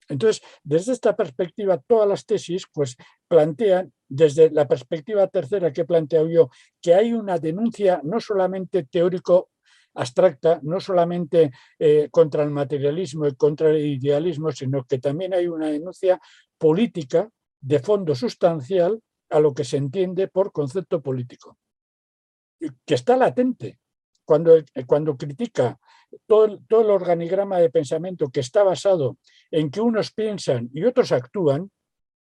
Entonces, desde esta perspectiva, todas las tesis pues, plantean, desde la perspectiva tercera que he planteado yo, que hay una denuncia no solamente teórico abstracta, no solamente eh, contra el materialismo y contra el idealismo, sino que también hay una denuncia política de fondo sustancial a lo que se entiende por concepto político, que está latente. Cuando, cuando critica todo, todo el organigrama de pensamiento que está basado en que unos piensan y otros actúan,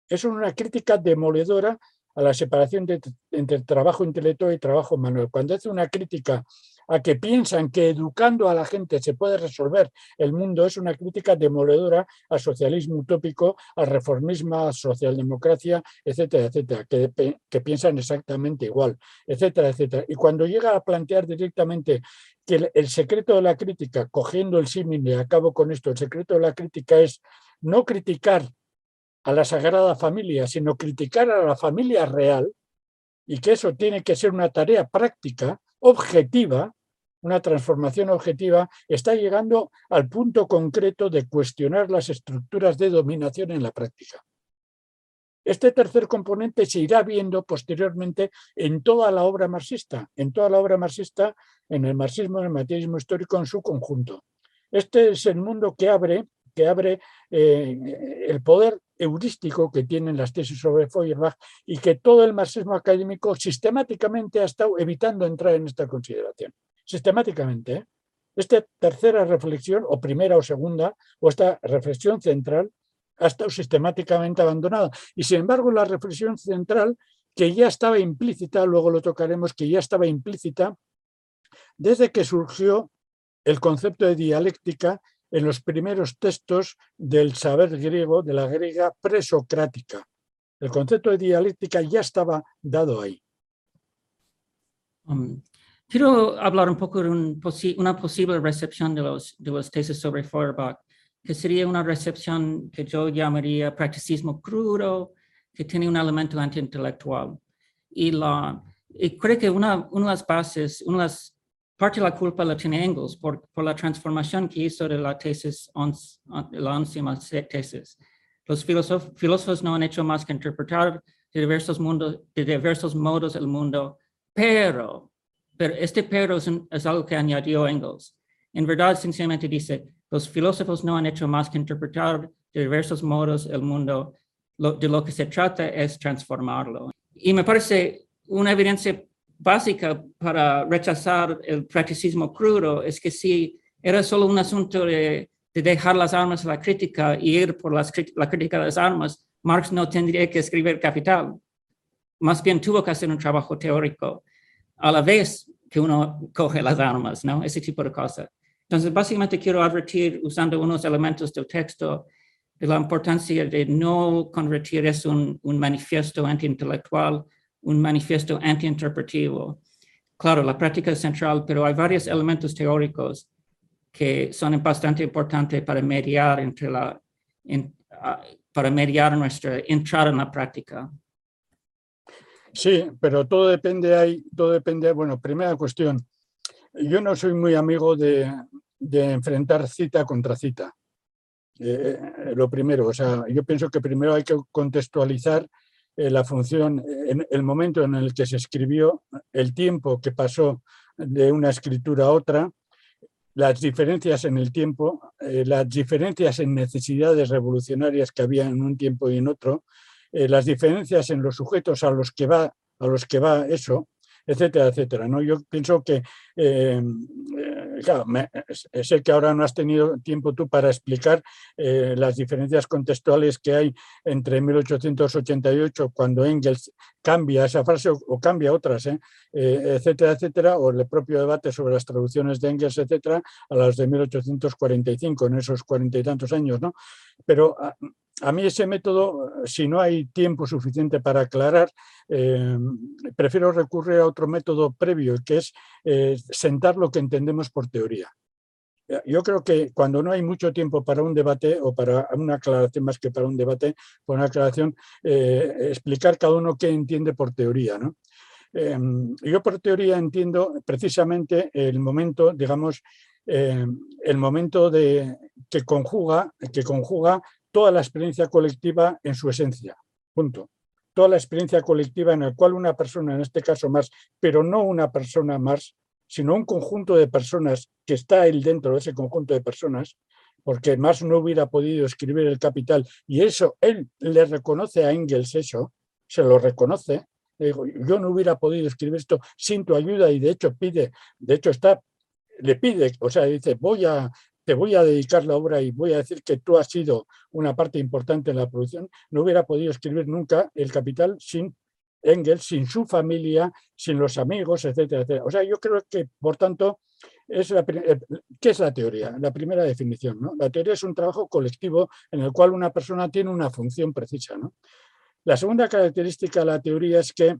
es una crítica demoledora a la separación entre trabajo intelectual y trabajo manual. Cuando hace una crítica a que piensan que educando a la gente se puede resolver el mundo es una crítica demoledora al socialismo utópico, al reformismo, a socialdemocracia, etcétera, etcétera, que, que piensan exactamente igual, etcétera, etcétera. Y cuando llega a plantear directamente que el, secreto de la crítica, cogiendo el símil acabo con esto, el secreto de la crítica es no criticar a la Sagrada Familia, sino criticar a la familia real, y que eso tiene que ser una tarea práctica, objetiva, una transformación objetiva, está llegando al punto concreto de cuestionar las estructuras de dominación en la práctica. Este tercer componente se irá viendo posteriormente en toda la obra marxista, en toda la obra marxista, en el marxismo, en el materialismo histórico en su conjunto. Este es el mundo que abre, que abre eh, el poder heurístico que tienen las tesis sobre Feuerbach y que todo el marxismo académico sistemáticamente ha estado evitando entrar en esta consideración. Sistemáticamente. ¿eh? Esta tercera reflexión, o primera o segunda, o esta reflexión central, ha estado sistemáticamente abandonada. Y sin embargo, la reflexión central, que ya estaba implícita, luego lo tocaremos, que ya estaba implícita, desde que surgió el concepto de dialéctica en los primeros textos del saber griego, de la griega presocrática. El concepto de dialéctica ya estaba dado ahí. Um, quiero hablar un poco de un posi una posible recepción de los, de los tesis sobre Feuerbach, que sería una recepción que yo llamaría practicismo crudo, que tiene un elemento antiintelectual. Y, y creo que una, una de las bases, una de las parte de la culpa la tiene Engels por, por la transformación que hizo de la tesis, on, la última tesis. Los filósofos, no han hecho más que interpretar de diversos, de diversos modos el mundo, pero, pero este pero es, es algo que añadió Engels. En verdad, sencillamente dice, los filósofos no han hecho más que interpretar de diversos modos el mundo, lo, de lo que se trata es transformarlo. Y me parece una evidencia básica para rechazar el practicismo crudo es que si era solo un asunto de, de dejar las armas a la crítica y ir por las, la crítica de las armas, Marx no tendría que escribir Capital. Más bien tuvo que hacer un trabajo teórico a la vez que uno coge las armas, ¿no? Ese tipo de cosas. Entonces, básicamente quiero advertir, usando unos elementos del texto, de la importancia de no convertir eso en un manifiesto antiintelectual, un manifiesto antiinterpretivo. Claro, la práctica es central, pero hay varios elementos teóricos que son bastante importantes para mediar entre la, en, uh, para mediar nuestra entrada en la práctica. Sí, pero todo depende ahí, todo depende, bueno, primera cuestión, yo no soy muy amigo de, de enfrentar cita contra cita. Eh, eh, lo primero, o sea, yo pienso que primero hay que contextualizar la función, en el momento en el que se escribió, el tiempo que pasó de una escritura a otra, las diferencias en el tiempo, las diferencias en necesidades revolucionarias que había en un tiempo y en otro, las diferencias en los sujetos a los que va, a los que va eso, etcétera, etcétera. ¿no? Yo pienso que, eh, eh, claro, sé que ahora no has tenido tiempo tú para explicar eh, las diferencias contextuales que hay entre 1888, cuando Engels cambia esa frase o, cambia otras, etcétera, etcétera, o el propio debate sobre las traducciones de Engels, etcétera, a las de 1845, en esos cuarenta y tantos años, ¿no? Pero ah, a mí ese método, si no hay tiempo suficiente para aclarar, eh, prefiero recurrir a otro método previo, que es eh, sentar lo que entendemos por teoría. Yo creo que cuando no hay mucho tiempo para un debate o para una aclaración más que para un debate, por una aclaración, eh, explicar cada uno qué entiende por teoría. yo por teoría entiendo precisamente el momento, digamos, el momento de, que, conjuga, que conjuga toda la experiencia colectiva en su esencia. Punto. Toda la experiencia colectiva en la cual una persona, en este caso más, pero no una persona más, sino un conjunto de personas que está él dentro de ese conjunto de personas, porque más no hubiera podido escribir el capital, y eso, él le reconoce a Engels eso, se lo reconoce, yo no hubiera podido escribir esto sin tu ayuda y de hecho pide, de hecho está, le pide, o sea, dice, voy a, te voy a dedicar la obra y voy a decir que tú has sido una parte importante en la producción, no hubiera podido escribir nunca El Capital sin Engels, sin su familia, sin los amigos, etcétera, etcétera. O sea, yo creo que, por tanto, es la, eh, ¿qué es la teoría? La primera definición. ¿no? La teoría es un trabajo colectivo en el cual una persona tiene una función precisa. La segunda característica de la teoría es que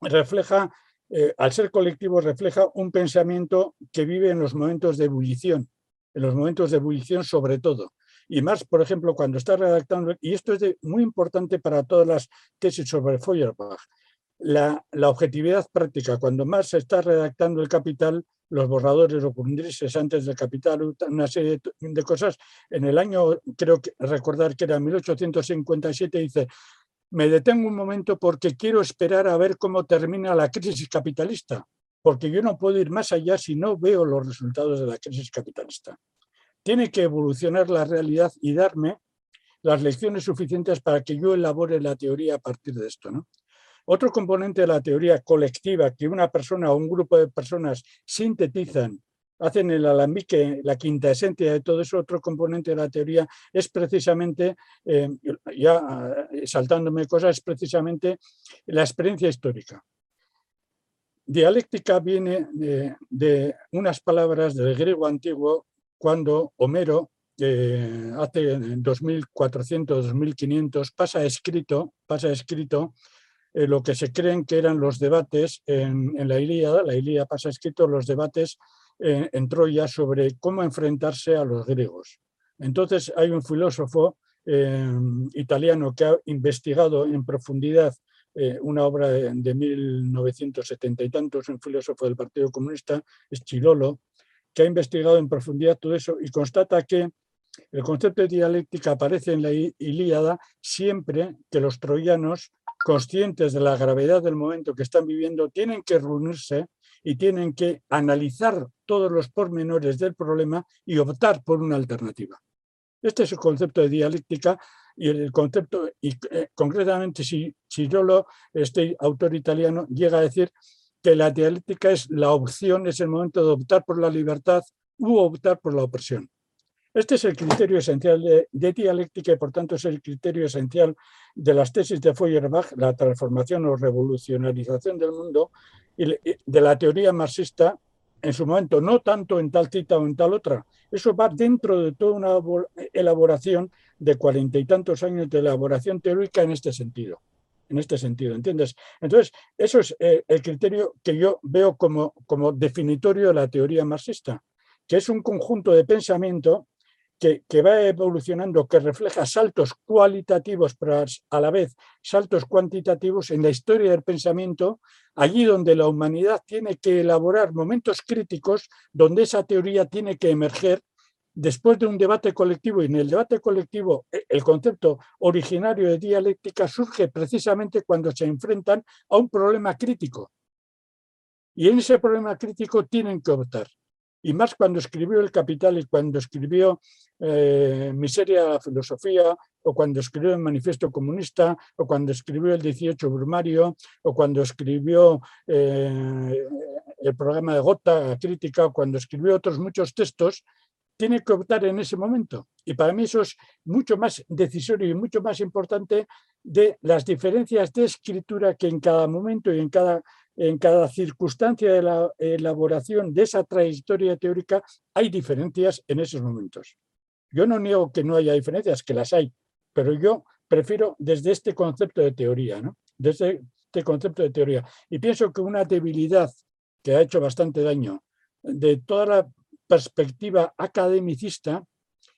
refleja, eh, al ser colectivo, refleja un pensamiento que vive en los momentos de ebullición, en los momentos de ebullición sobre todo. Y más, por ejemplo, cuando está redactando, y esto es muy importante para todas las tesis sobre Feuerbach, la, objetividad práctica. Cuando más se está redactando el capital, los borradores o cundrises antes del capital, una serie de cosas, en el año, creo que recordar que era 1857, dice, me detengo un momento porque quiero esperar a ver cómo termina la crisis capitalista porque yo no puedo ir más allá si no veo los resultados de la crisis capitalista. Tiene que evolucionar la realidad y darme las lecciones suficientes para que yo elabore la teoría a partir de esto. ¿no? Otro componente de la teoría colectiva que una persona o un grupo de personas sintetizan, hacen el alambique, la quinta esencia de todo eso, otro componente de la teoría es precisamente, eh, ya eh, saltándome cosas, es precisamente la experiencia histórica dialéctica viene de, unas palabras del griego antiguo cuando Homero eh, hace 2400, 2500 pasa escrito, pasa escrito eh, lo que se creen que eran los debates en, la Ilíada, la Ilíada pasa escrito los debates en Troya sobre cómo enfrentarse a los griegos. Entonces hay un filósofo eh, italiano que ha investigado en profundidad eh, una obra de, 1970 y tantos, un filósofo del Partido Comunista, es Chilolo, que ha investigado en profundidad todo eso y constata que el concepto de dialéctica aparece en la Ilíada siempre que los troyanos, conscientes de la gravedad del momento que están viviendo, tienen que reunirse y tienen que analizar todos los pormenores del problema y optar por una alternativa. Este es el concepto de dialéctica y el concepto, y eh, concretamente si Chirolo, este autor italiano, llega a decir que la dialéctica es la opción, es el momento de optar por la libertad u optar por la opresión. Este es el criterio esencial de, dialéctica y por tanto es el criterio esencial de las tesis de Feuerbach, la transformación o revolucionarización del mundo, y de la teoría marxista en su momento, no tanto en tal cita o en tal otra. Eso va dentro de toda una elaboración de cuarenta y tantos años de elaboración teórica en este sentido. En este sentido, ¿entiendes? Entonces, eso es eh, el criterio que yo veo como, como definitorio de la teoría marxista, que es un conjunto de pensamiento que, va evolucionando, que refleja saltos cualitativos, pero a la vez saltos cuantitativos en la historia del pensamiento, allí donde la humanidad tiene que elaborar momentos críticos, donde esa teoría tiene que emerger después de un debate colectivo, y en el debate colectivo e, el concepto originario de dialéctica surge precisamente cuando se enfrentan a un problema crítico. Y en ese problema crítico tienen que optar y más cuando escribió El Capital y cuando escribió eh, Miseria la Filosofía, o cuando escribió el Manifiesto Comunista, o cuando escribió el 18 Brumario, o cuando escribió eh, el programa de Gota, Crítica, o cuando escribió otros muchos textos, tiene que optar en ese momento. Y para mí eso es mucho más decisorio y mucho más importante de las diferencias de escritura que en cada momento y en cada en cada circunstancia de la elaboración de esa trayectoria teórica hay diferencias en esos momentos. Yo no niego que no haya diferencias, que las hay, pero yo prefiero desde este concepto de teoría, ¿no? desde este concepto de teoría. Y pienso que una debilidad que ha hecho bastante daño de toda la perspectiva academicista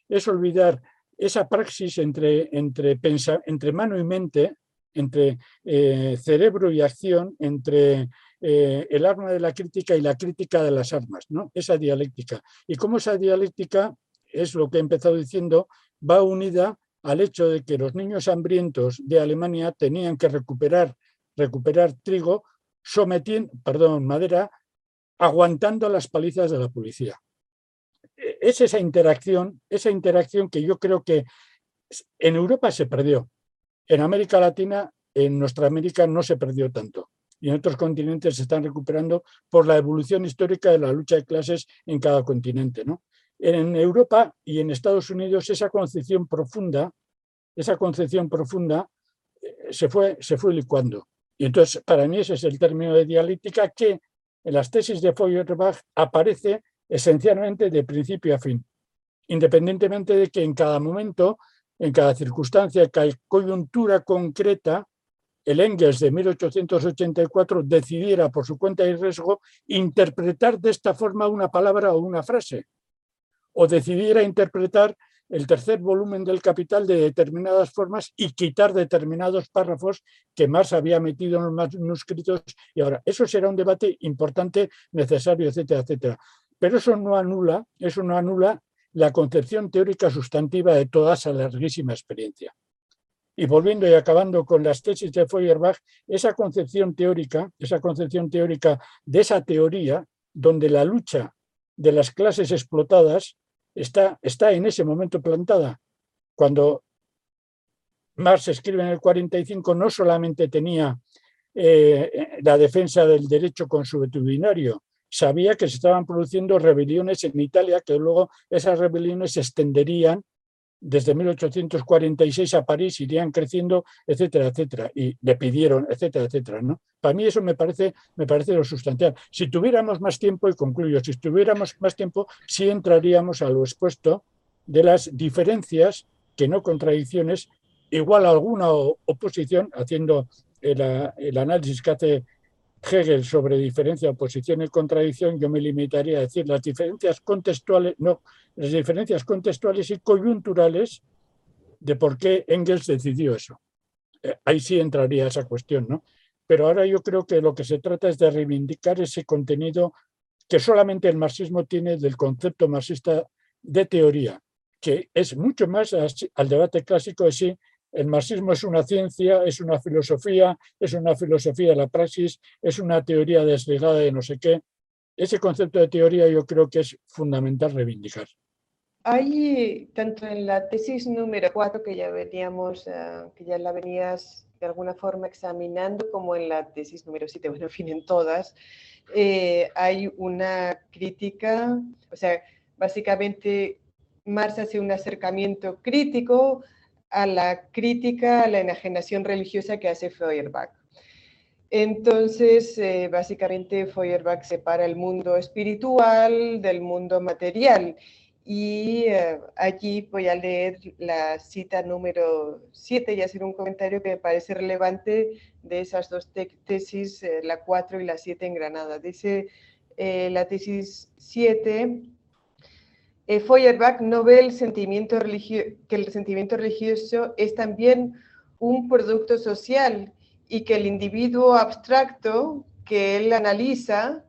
es olvidar esa praxis entre, entre, entre mano y mente entre eh, cerebro y acción, entre eh, el arma de la crítica y la crítica de las armas, ¿no? esa dialéctica. Y cómo esa dialéctica, es lo que he empezado diciendo, va unida al hecho de que los niños hambrientos de Alemania tenían que recuperar, recuperar trigo, sometiendo, perdón, madera, aguantando las palizas de la policía. E, es esa interacción, esa interacción que yo creo que en Europa se perdió. En América Latina, en nuestra América no se perdió tanto y en otros continentes se están recuperando por la evolución histórica de la lucha de clases en cada continente. ¿no? En Europa y en Estados Unidos esa concepción profunda, esa concepción profunda eh, se fue, se fue licuando. Y entonces para mí ese es el término de dialéctica que en las tesis de Feuerbach aparece esencialmente de principio a fin, independientemente de que en cada momento en cada circunstancia, cada coyuntura concreta, el Engels de 1884 decidiera por su cuenta y riesgo interpretar de esta forma una palabra o una frase, o decidiera interpretar el tercer volumen del Capital de determinadas formas y quitar determinados párrafos que más había metido en los manuscritos. Y ahora, eso será un debate importante, necesario, etcétera, etcétera. Pero eso no anula, eso no anula la concepción teórica sustantiva de toda esa larguísima experiencia. Y volviendo y acabando con las tesis de Feuerbach, esa concepción teórica, esa concepción teórica de esa teoría, donde la lucha de las clases explotadas está, está en ese momento plantada. Cuando Marx escribe en el 45, no solamente tenía eh, la defensa del derecho consuetudinario, sabía que se estaban produciendo rebeliones en Italia, que luego esas rebeliones se extenderían desde 1846 a París irían creciendo, etcétera, etcétera, y le pidieron, etcétera, etcétera, ¿no? Para mí eso me parece, me parece lo sustancial. Si tuviéramos más tiempo, y concluyo, si tuviéramos más tiempo, sí entraríamos a lo expuesto de las diferencias, que no contradicciones, igual alguna oposición, haciendo el, el análisis que hace Hegel sobre diferencia, oposición y contradicción, yo me limitaría a decir las diferencias contextuales, no, las diferencias contextuales y coyunturales de por qué Engels decidió eso. Eh, ahí sí entraría esa cuestión, ¿no? Pero ahora yo creo que lo que se trata es de reivindicar ese contenido que solamente el marxismo tiene del concepto marxista de teoría, que es mucho más al debate clásico de el marxismo es una ciencia, es una filosofía, es una filosofía de la praxis, es una teoría desligada de no sé qué. Ese concepto de teoría yo creo que es fundamental reivindicar. Hay, tanto en la tesis número 4 que ya veníamos, eh, que ya la venías de alguna forma examinando, como en la tesis número 7, bueno, en fin, en todas, eh, hay una crítica, o sea, básicamente Marx hace un acercamiento crítico a la crítica a la enajenación religiosa que hace Feuerbach. Entonces, eh, básicamente Feuerbach separa el mundo espiritual del mundo material. Y eh, allí voy a leer la cita número 7 y hacer un comentario que me parece relevante de esas dos tesis, eh, la 4 y la 7 en Granada. Dice la tesis 7, eh, Feuerbach no ve el sentimiento que el sentimiento religioso es también un producto social y que el individuo abstracto que él analiza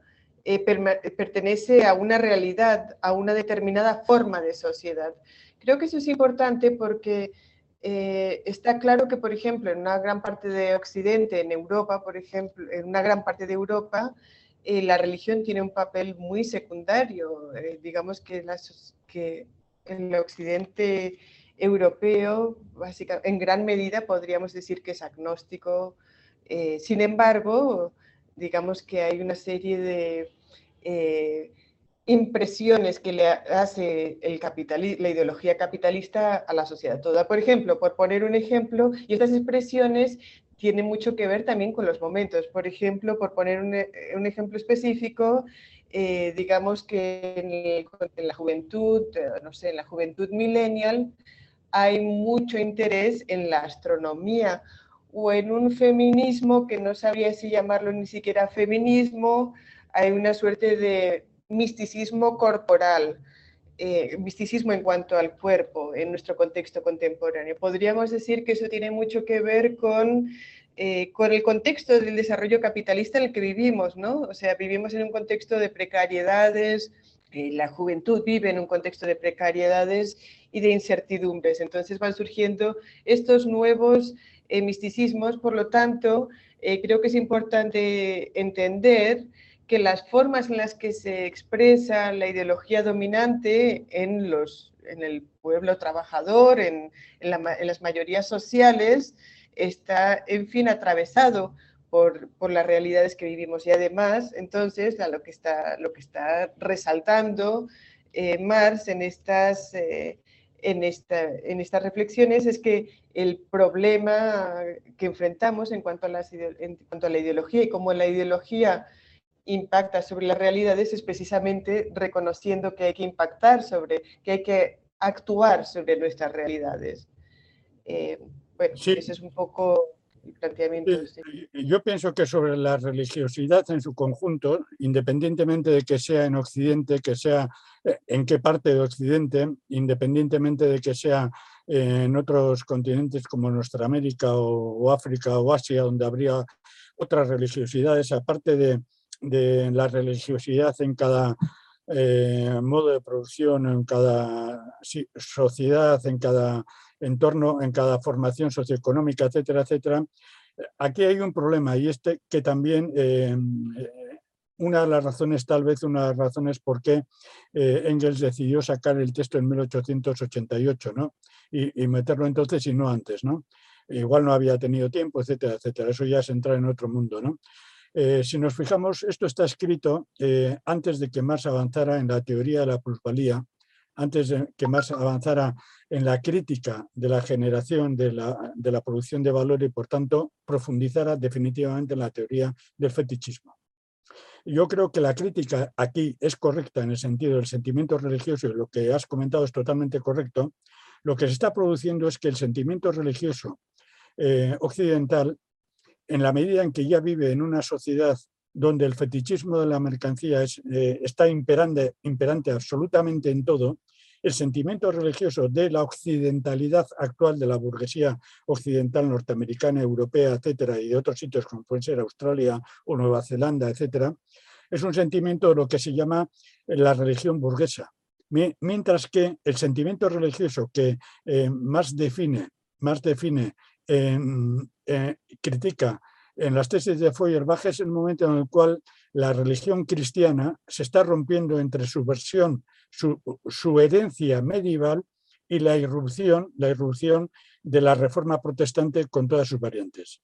eh, pertenece a una realidad, a una determinada forma de sociedad. Creo que eso es importante porque eh, está claro que, por ejemplo, en una gran parte de Occidente, en Europa, por ejemplo, en una gran parte de Europa, eh, la religión tiene un papel muy secundario. Eh, digamos que, en el occidente europeo, básicamente, en gran medida podríamos decir que es agnóstico. Eh, sin embargo, digamos que hay una serie de impresiones que le hace el la ideología capitalista a la sociedad toda. Por ejemplo, por poner un ejemplo, y estas expresiones tiene mucho que ver también con los momentos. Por ejemplo, por poner un, eh, ejemplo específico, eh, digamos que en, la juventud, eh, no sé, en la juventud millennial, hay mucho interés en la astronomía o en un feminismo que no sabía si llamarlo ni siquiera feminismo, hay una suerte de misticismo corporal, misticismo en cuanto al cuerpo en nuestro contexto contemporáneo. Podríamos decir que eso tiene mucho que ver con eh, con el contexto del desarrollo capitalista en el que vivimos, ¿no? O sea, vivimos en un contexto de precariedades, eh, la juventud vive en un contexto de precariedades y de incertidumbres. Entonces van surgiendo estos nuevos eh, misticismos, por lo tanto, creo que es importante entender que las formas en las que se expresa la ideología dominante en, los, en el pueblo trabajador, en, las mayorías sociales, está, en fin, atravesado por, las realidades que vivimos. Y además, entonces, lo, que está, lo que está resaltando eh, Marx en estas, eh, en, esta, en estas reflexiones es que el problema que enfrentamos en cuanto, a las, en cuanto a la ideología y cómo la ideología impacta sobre las realidades es precisamente reconociendo que hay que impactar sobre, que hay que actuar sobre nuestras realidades. Eh, bueno, ese es un poco el planteamiento. Yo pienso que sobre la religiosidad en su conjunto, independientemente de que sea en Occidente, que sea eh, en qué parte de Occidente, independientemente de que sea en otros continentes como nuestra América o, África o Asia, donde habría otras religiosidades, aparte de, de la religiosidad en cada eh, modo de producción, en cada sociedad, en cada entorno, en cada formación socioeconómica, etcétera, etcétera. Aquí hay un problema y este que también eh, una de las razones, tal vez una de las razones por qué eh, Engels decidió sacar el texto en 1888 ¿no? y, meterlo entonces y no antes. ¿no? Igual no había tenido tiempo, etcétera, etcétera. Eso ya es entrar en otro mundo. ¿no? Eh, si nos fijamos, esto está escrito antes de que Marx avanzara en la teoría de la plusvalía, antes de que más avanzara en la crítica de la generación de la, de la producción de valor y por tanto profundizara definitivamente en la teoría del fetichismo. Yo creo que la crítica aquí es correcta en el sentido del sentimiento religioso y lo que has comentado es totalmente correcto. Lo que se está produciendo es que el sentimiento religioso eh, occidental, en la medida en que ya vive en una sociedad donde el fetichismo de la mercancía eh, está imperante, imperante absolutamente en todo, el sentimiento religioso de la occidentalidad actual de la burguesía occidental norteamericana, europea, etcétera, y de otros sitios como pueden ser Australia o Nueva Zelanda, etcétera, es un sentimiento de lo que se llama la religión burguesa. Mientras que el sentimiento religioso que eh, más define, más define em, eh, critica en las tesis de Feuerbach es el momento en el cual la religión cristiana se está rompiendo entre su versión, su, herencia medieval y la irrupción, la irrupción de la reforma protestante con todas sus variantes.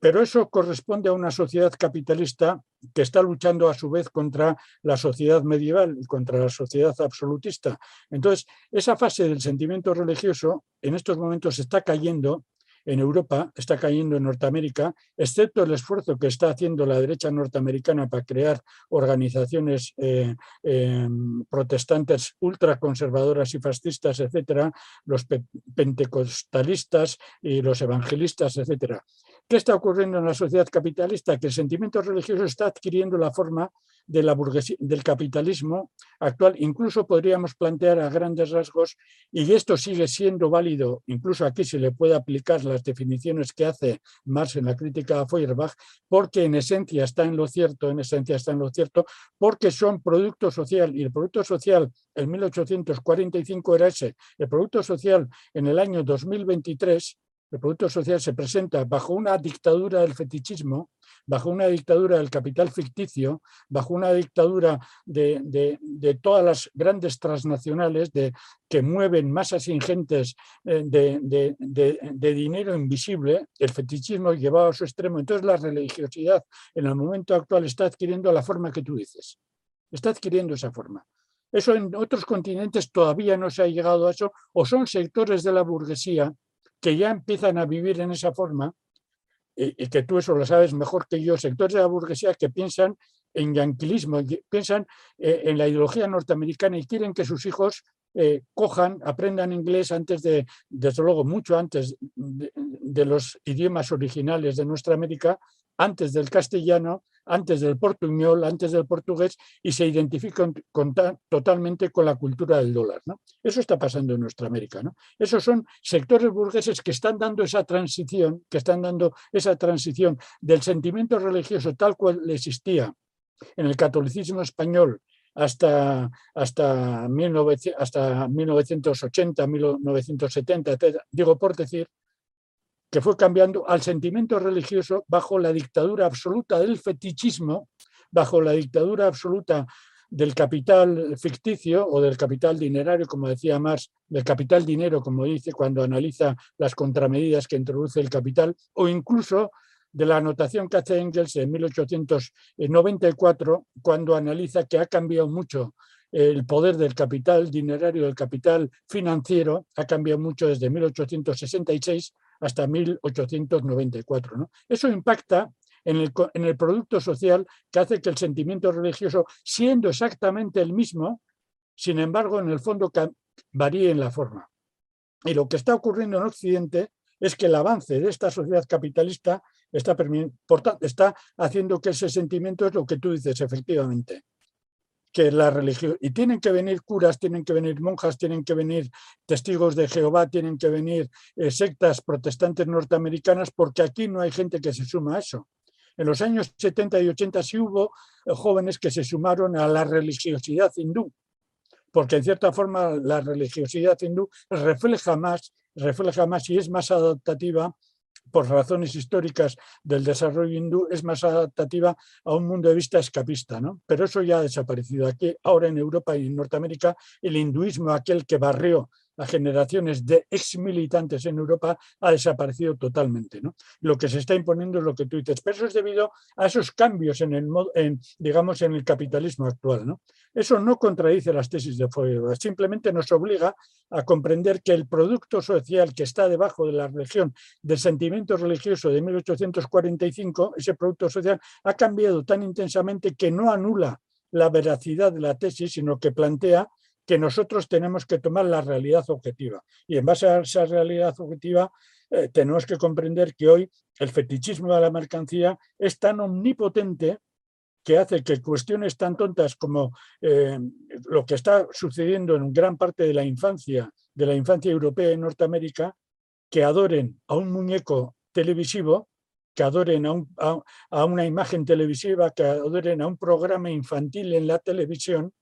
Pero eso corresponde a una sociedad capitalista que está luchando a su vez contra la sociedad medieval y contra la sociedad absolutista. Entonces, esa fase del sentimiento religioso en estos momentos está cayendo en Europa, está cayendo en Norteamérica, excepto el esfuerzo que está haciendo la derecha norteamericana para crear organizaciones eh, em, protestantes ultraconservadoras y fascistas, etcétera, los pentecostalistas y los evangelistas, etcétera. ¿Qué está ocurriendo en la sociedad capitalista? Que el sentimiento religioso está adquiriendo la forma del capitalismo actual. Incluso podríamos plantear a grandes rasgos, y esto sigue siendo válido, incluso aquí se le puede aplicar las definiciones que hace Marx en la crítica a Feuerbach, porque en esencia está en lo cierto, en esencia está en lo cierto, porque son producto social, y el producto social en 1845 era ese, el producto social en el año 2023 el producto social se presenta bajo una dictadura del fetichismo, bajo una dictadura del capital ficticio, bajo una dictadura de, todas las grandes transnacionales de, que mueven masas ingentes eh, de, dinero invisible, el fetichismo llevado a su extremo. Entonces la religiosidad en el momento actual está adquiriendo la forma que tú dices. Está adquiriendo esa forma. Eso en otros continentes todavía no se ha llegado a eso, o son sectores de la burguesía que ya empiezan a vivir en esa forma, y, que tú eso lo sabes mejor que yo, sectores de la burguesía que piensan en yanquilismo, piensan eh, en la ideología norteamericana y quieren que sus hijos eh, cojan, aprendan inglés antes de, desde luego, mucho antes de, los idiomas originales de nuestra América, antes del castellano, antes del portuñol, antes del portugués, y se identifican totalmente con la cultura del dólar. Eso está pasando en nuestra América. Esos son sectores burgueses que están dando esa transición, que están dando esa transición del sentimiento religioso tal cual existía en el catolicismo español hasta, hasta, hasta 1980, 1970, digo por decir, que fue cambiando al sentimiento religioso bajo la dictadura absoluta del fetichismo, bajo la dictadura absoluta del capital ficticio o del capital dinerario, como decía Marx, del capital dinero, como dice cuando analiza las contramedidas que introduce el capital, o incluso de la anotación que hace Engels en 1894, cuando analiza que ha cambiado mucho el poder del capital dinerario, del capital financiero, ha cambiado mucho desde 1866 hasta 1894. ¿no? Eso impacta en el, en el producto social que hace que el sentimiento religioso, siendo exactamente el mismo, sin embargo, en el fondo varíe en la forma. Y lo que está ocurriendo en Occidente es que el avance de esta sociedad capitalista está, está haciendo que ese sentimiento es lo que tú dices, efectivamente que la religión, y tienen que venir curas, tienen que venir monjas, tienen que venir testigos de Jehová, tienen que venir eh, sectas protestantes norteamericanas, porque aquí no hay gente que se suma a eso. En los años 70 y 80 sí hubo eh, jóvenes que se sumaron a la religiosidad hindú, porque en cierta forma la religiosidad hindú refleja más, refleja más y es más adaptativa por razones históricas del desarrollo hindú, es más adaptativa a un mundo de vista escapista, ¿no? Pero eso ya ha desaparecido. Aquí, ahora en Europa y en Norteamérica, el hinduismo, aquel que barrió a generaciones de ex militantes en Europa ha desaparecido totalmente. ¿no? Lo que se está imponiendo es lo que tú dices, pero eso es debido a esos cambios en el, en, digamos, en el capitalismo actual. ¿no? Eso no contradice las tesis de Feuerbach, simplemente nos obliga a comprender que el producto social que está debajo de la religión, del sentimiento religioso de 1845, ese producto social ha cambiado tan intensamente que no anula la veracidad de la tesis, sino que plantea que nosotros tenemos que tomar la realidad objetiva. Y en base a esa realidad objetiva eh, tenemos que comprender que hoy el fetichismo de la mercancía es tan omnipotente que hace que cuestiones tan tontas como eh, lo que está sucediendo en gran parte de la infancia, de la infancia europea en Norteamérica, que adoren a un muñeco televisivo, que adoren a, una imagen televisiva, que adoren a un programa infantil en la televisión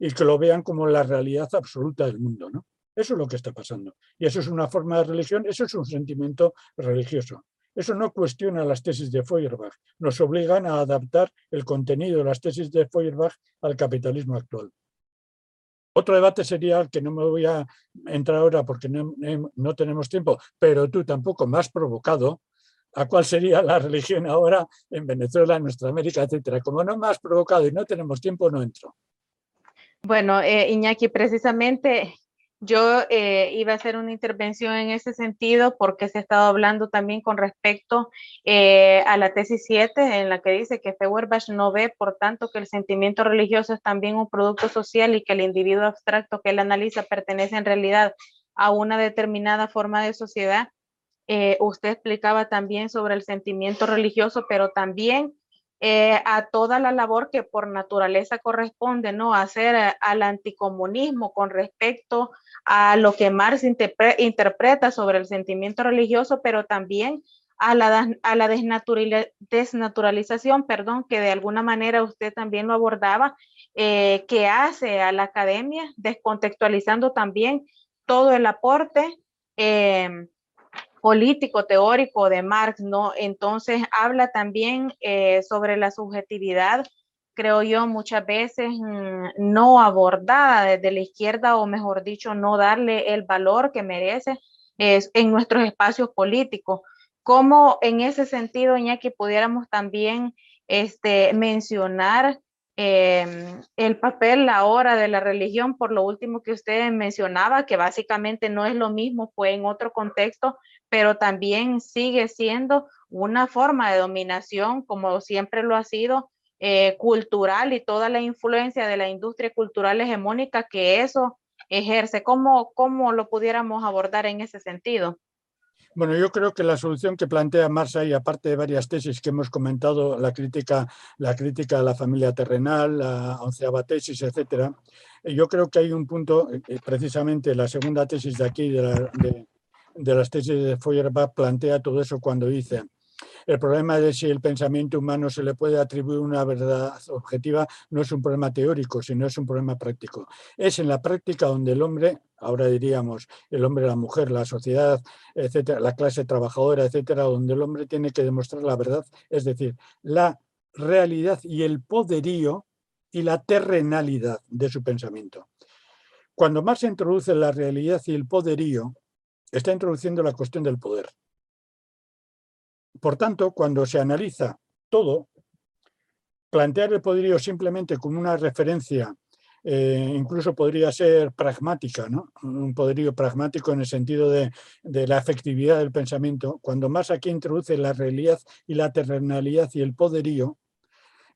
y que lo vean como la realidad absoluta del mundo. ¿no? Eso es lo que está pasando. Y eso es una forma de religión, eso es un sentimiento religioso. Eso no cuestiona las tesis de Feuerbach, nos obligan a adaptar el contenido de las tesis de Feuerbach al capitalismo actual. Otro debate sería, que no me voy a entrar ahora porque no, no tenemos tiempo, pero tú tampoco me has provocado, a cuál sería la religión ahora en Venezuela, en nuestra América, etcétera. Como no me has provocado y no tenemos tiempo, no entro. Bueno, eh, Iñaki, precisamente yo eh, iba a hacer una intervención en ese sentido porque se ha estado hablando también con respecto eh, a la tesis 7 en la que dice que Feuerbach no ve, por tanto, que el sentimiento religioso es también un producto social y que el individuo abstracto que él analiza pertenece en realidad a una determinada forma de sociedad. Eh, usted explicaba también sobre el sentimiento religioso, pero también eh, a toda la labor que por naturaleza corresponde ¿no? hacer eh, al anticomunismo con respecto a lo que Marx interpreta sobre el sentimiento religioso, pero también a la, a la desnaturalización, perdón, que de alguna manera usted también lo abordaba, que hace a la academia, descontextualizando también todo el aporte político teórico de Marx, ¿no? Entonces habla también eh, sobre la subjetividad, creo yo, muchas veces mm, no abordada desde la izquierda o mejor dicho, no darle el valor que merece es, en nuestros espacios políticos. ¿Cómo en ese sentido, que pudiéramos también este, mencionar Em, el papel ahora de la religión, por lo último que usted mencionaba, que básicamente no es lo mismo, fue en otro contexto, pero también sigue siendo una forma de dominación, como siempre lo ha sido, eh, cultural y toda la influencia de la industria cultural hegemónica que eso ejerce. ¿Cómo, cómo lo pudiéramos abordar en ese sentido? Bueno, yo creo que la solución que plantea Marx y aparte de varias tesis que hemos comentado, la crítica, la crítica a la familia terrenal, la onceava tesis, etcétera, eh, yo creo que hay un punto, eh, eh, precisamente la segunda tesis de aquí, de, de las tesis de Feuerbach, plantea todo eso cuando dice el problema de si el pensamiento humano se le puede atribuir una verdad objetiva no es un problema teórico, sino es un problema práctico. Es en la práctica donde el hombre, ahora diríamos el hombre, la mujer, la sociedad, etcétera, la clase trabajadora, etcétera, donde el hombre tiene que demostrar la verdad, es decir, la realidad y el poderío y la terrenalidad de su pensamiento. Cuando Marx introduce la realidad y el poderío, está introduciendo la cuestión del poder. Por tanto, cuando se analiza todo, plantear el poderío simplemente como una referencia, eh, incluso podría ser pragmática, ¿no? un poderío pragmático en el sentido de, la efectividad del pensamiento, cuando más aquí introduce la realidad y la terrenalidad y el poderío,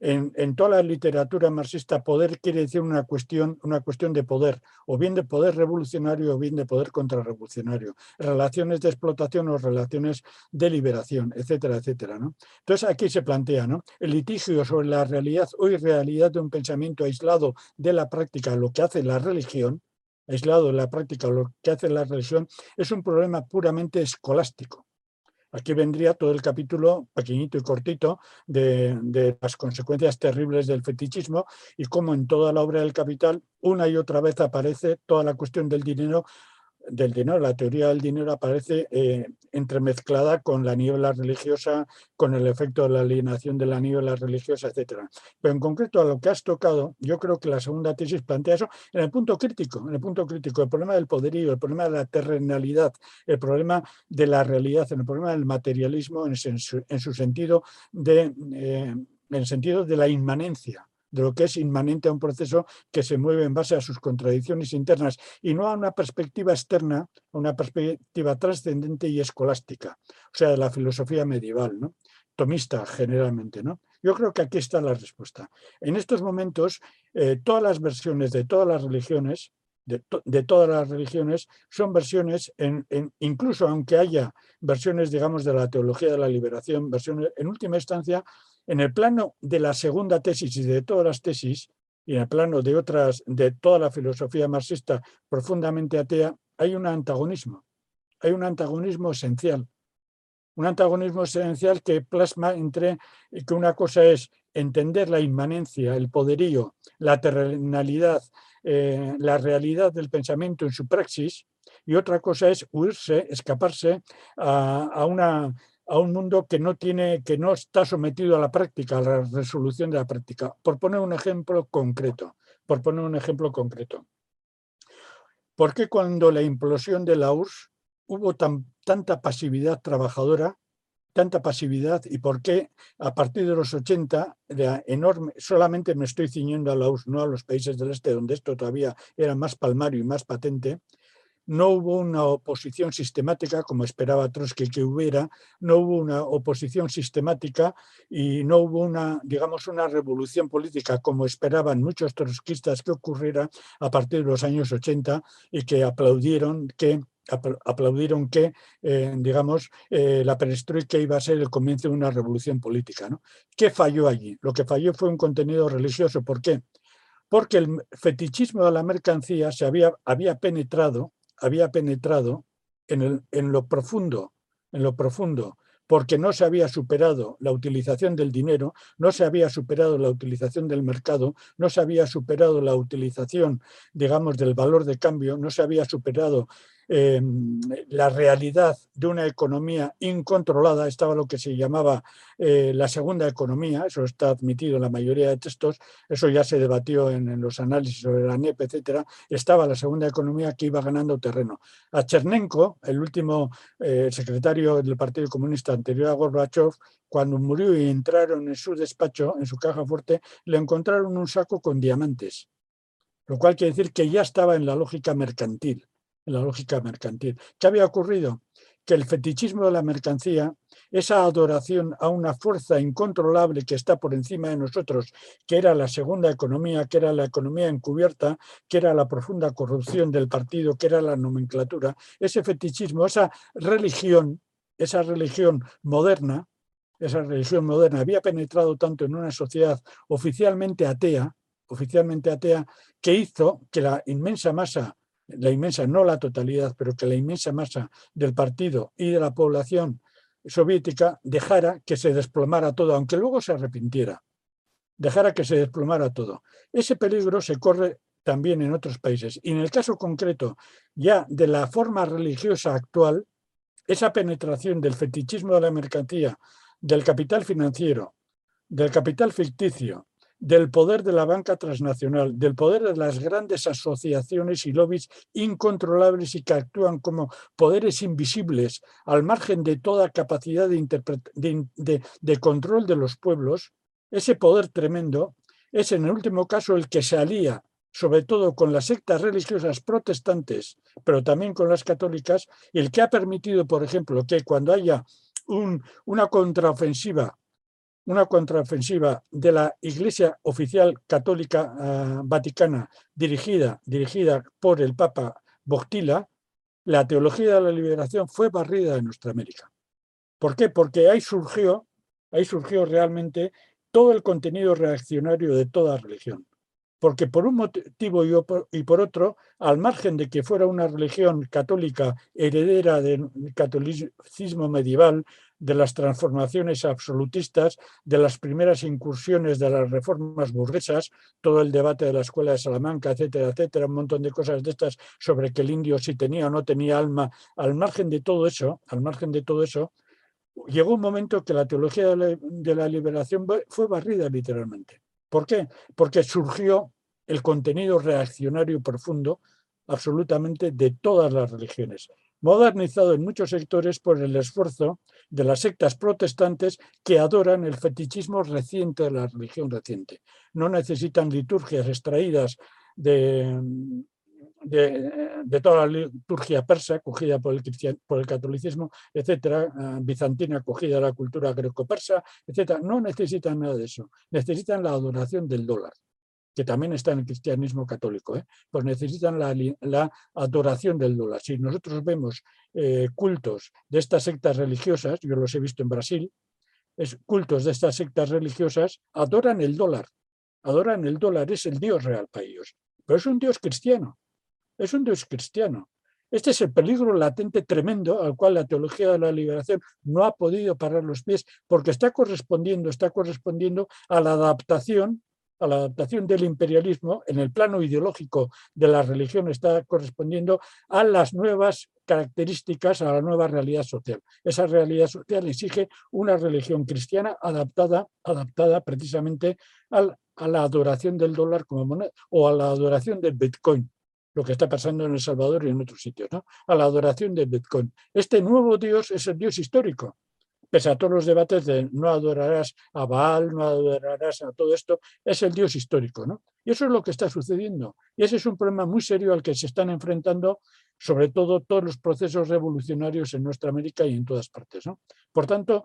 en, toda la literatura marxista poder quiere decir una cuestión, una cuestión de poder, o bien de poder revolucionario o bien de poder contrarrevolucionario, relaciones de explotación o relaciones de liberación, etcétera, etcétera. ¿no? Entonces aquí se plantea ¿no? el litigio sobre la realidad o irrealidad de un pensamiento aislado de la práctica, lo que hace la religión, aislado de la práctica, lo que hace la religión, es un problema puramente escolástico. Aquí vendría todo el capítulo pequeñito y cortito de, las consecuencias terribles del fetichismo y cómo en toda la obra del Capital una y otra vez aparece toda la cuestión del dinero del dinero, la teoría del dinero aparece eh, entremezclada con la niebla religiosa, con el efecto de la alienación de la niebla religiosa, etc. Pero en concreto a lo que has tocado, yo creo que la segunda tesis plantea eso en el punto crítico, en el punto crítico, el problema del poderío, el problema de la terrenalidad, el problema de la realidad, el problema del materialismo en su, sentido de, eh, en el sentido de la inmanencia de lo que es inmanente a un proceso que se mueve en base a sus contradicciones internas y no a una perspectiva externa, una perspectiva trascendente y escolástica, o sea, de la filosofía medieval, ¿no? tomista generalmente. ¿no? Yo creo que aquí está la respuesta. En estos momentos, eh, todas las versiones de todas las religiones, de, todas las religiones, son versiones, incluso aunque haya versiones, digamos, de la teología de la liberación, versiones, en última instancia, en el plano de la segunda tesis y de todas las tesis, y en el plano de otras, de toda la filosofía marxista profundamente atea, hay un antagonismo. Hay un antagonismo esencial. Un antagonismo esencial que plasma entre que una cosa es entender la inmanencia, el poderío, la terrenalidad, eh, la realidad del pensamiento en su praxis, y otra cosa es huirse, escaparse a una a un mundo que no, tiene, que no está sometido a la práctica, a la resolución de la práctica. Por poner un ejemplo concreto, por poner un ejemplo concreto. ¿Por qué cuando la implosión de la URSS hubo tanta pasividad trabajadora, tanta pasividad, y por qué a partir de los 80, enorme, solamente me estoy ciñendo a la URSS, no a los países del este, donde esto todavía era más palmario y más patente, no hubo una oposición sistemática, como esperaba Trotsky que hubiera, no hubo una oposición sistemática y no hubo una, digamos, una revolución política como esperaban muchos trotskistas que ocurriera a partir de los años 80 y que aplaudieron que aplaudieron que, eh, digamos, eh, la perestroika iba a ser el comienzo de una revolución política. ¿no? ¿Qué falló allí? Lo que falló fue un contenido religioso. ¿Por qué? Porque el fetichismo de la mercancía se había, había penetrado había penetrado en, en lo profundo, en lo profundo, porque no se había superado la utilización del dinero, no se había superado la utilización del mercado, no se había superado la utilización, digamos, del valor de cambio, no se había superado Em, la realidad de una economía incontrolada, estaba lo que se llamaba eh, la segunda economía, eso está admitido en la mayoría de textos, eso ya se debatió en, los análisis sobre la NEP, etcétera, estaba la segunda economía que iba ganando terreno. A Chernenko, el último eh, secretario del Partido Comunista anterior a Gorbachev, cuando murió y entraron en su despacho, en su caja fuerte, le encontraron un saco con diamantes, lo cual quiere decir que ya estaba en la lógica mercantil la lógica mercantil. ¿Qué había ocurrido? Que el fetichismo de la mercancía, esa adoración a una fuerza incontrolable que está por encima de nosotros, que era la segunda economía, que era la economía encubierta, que era la profunda corrupción del partido, que era la nomenclatura, ese fetichismo, esa religión, esa religión moderna, esa religión moderna había penetrado tanto en una sociedad oficialmente atea, oficialmente atea, que hizo que la inmensa masa la inmensa, no la totalidad, pero que la inmensa masa del partido y de la población soviética dejara que se desplomara todo, aunque luego se arrepintiera, dejara que se desplomara todo. Ese peligro se corre también en otros países. Y en el caso concreto ya de la forma religiosa actual, esa penetración del fetichismo de la mercancía, del capital financiero, del capital ficticio, del poder de la banca transnacional, del poder de las grandes asociaciones y lobbies incontrolables y que actúan como poderes invisibles al margen de toda capacidad de, de, control de los pueblos, ese poder tremendo es en el último caso el que se alía sobre todo con las sectas religiosas protestantes, pero también con las católicas, el que ha permitido, por ejemplo, que cuando haya un, una contraofensiva una contraofensiva de la Iglesia Oficial Católica ah, Vaticana dirigida, dirigida por el Papa Boctila, la teología de la liberación fue barrida en nuestra América. ¿Por qué? Porque ahí surgió, ahí surgió realmente todo el contenido reaccionario de toda religión. Porque por un motivo y por otro, al margen de que fuera una religión católica heredera del catolicismo medieval, de las transformaciones absolutistas, de las primeras incursiones de las reformas burguesas, todo el debate de la escuela de Salamanca, etcétera, etcétera, un montón de cosas de estas sobre que el indio si tenía o no tenía alma, al margen de todo eso, al margen de todo eso, llegó un momento que la teología de la liberación fue barrida literalmente. ¿Por qué? Porque surgió el contenido reaccionario profundo absolutamente de todas las religiones, modernizado en muchos sectores por el esfuerzo de las sectas protestantes que adoran el fetichismo reciente de la religión reciente. No necesitan liturgias extraídas de, de, toda la liturgia persa, cogida por el, por el catolicismo, etcétera, eh, bizantina, cogida de la cultura greco-persa, etcétera. No necesitan nada de eso. Necesitan la adoración del dólar, que también está en el cristianismo católico. ¿eh? Pues necesitan la, adoración del dólar. Si nosotros vemos eh, cultos de estas sectas religiosas, yo los he visto en Brasil, cultos de estas sectas religiosas adoran el dólar. Adoran el dólar, es el Dios real para ellos. Pero es un Dios cristiano es un Dios cristiano. Este es el peligro latente tremendo al cual la teología de la liberación no ha podido parar los pies porque está correspondiendo, está correspondiendo a la adaptación a la adaptación del imperialismo en el plano ideológico de la religión está correspondiendo a las nuevas características, a la nueva realidad social. Esa realidad social exige una religión cristiana adaptada, adaptada precisamente a la adoración del dólar como moneda o a la adoración del Bitcoin lo que está pasando en El Salvador y en otros sitios, ¿no? a la adoración de Bitcoin. Este nuevo Dios es el Dios histórico, pese a todos los debates de no adorarás a Baal, no adorarás a todo esto, es el Dios histórico. ¿no? Y eso es lo que está sucediendo. Y ese es un problema muy serio al que se están enfrentando sobre todo todos los procesos revolucionarios en nuestra América y en todas partes. ¿no? Por tanto,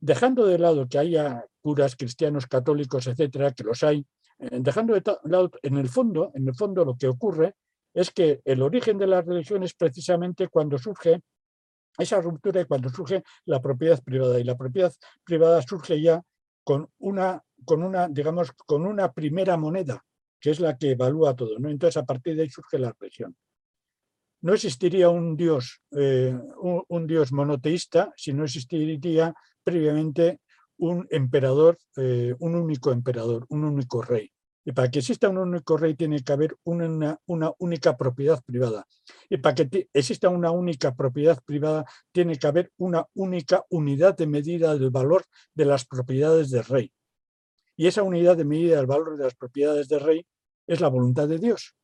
dejando de lado que haya curas cristianos, católicos, etcétera, que los hay, eh, dejando de lado, en el fondo, en el fondo lo que ocurre es que el origen de la religión es precisamente cuando surge esa ruptura y cuando surge la propiedad privada. Y la propiedad privada surge ya con una, con una, digamos, con una primera moneda, que es la que evalúa todo. ¿no? Entonces, a partir de ahí surge la religión. No existiría un dios, eh, un, dios monoteísta si no existiría previamente un emperador, eh, un único emperador, un único rey. Y para que exista un único rey tiene que haber una, una única propiedad privada. Y para que exista una única propiedad privada tiene que haber una única unidad de medida del valor de las propiedades del rey. Y esa unidad de medida del valor de las propiedades del rey es la voluntad de Dios.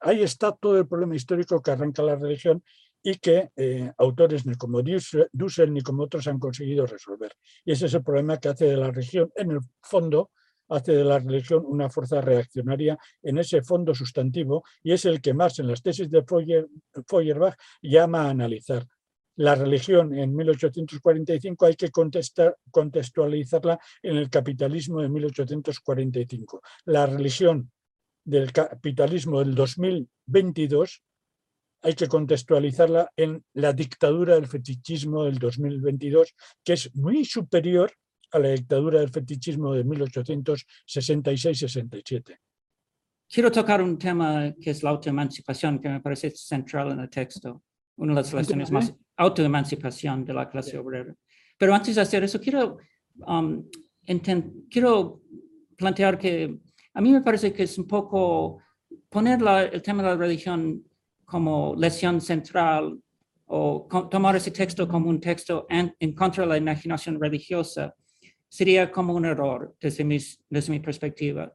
Ahí está todo el problema histórico que arranca la religión y que eh, autores ni como Dussel ni como otros han conseguido resolver. Y ese es el problema que hace de la religión, en el fondo, hace de la religión una fuerza reaccionaria en ese fondo sustantivo y es el que más en las tesis de Feuerbach llama a analizar. La religión en 1845 hay que contextualizarla en el capitalismo de 1845. La religión del capitalismo del 2022 hay que contextualizarla en la dictadura del fetichismo del 2022, que es muy superior a la dictadura del fetichismo de 1866-67. Quiero tocar un tema que es la autoemancipación, que me parece central en el texto, una de las lecciones más autoemancipación de la clase obrera. Pero antes de hacer eso, quiero, um, quiero plantear que a mí me parece que es un poco poner el tema de la religión como lección central o tomar ese texto como un texto en, en contra de la imaginación religiosa sería como un error desde, desde mi perspectiva.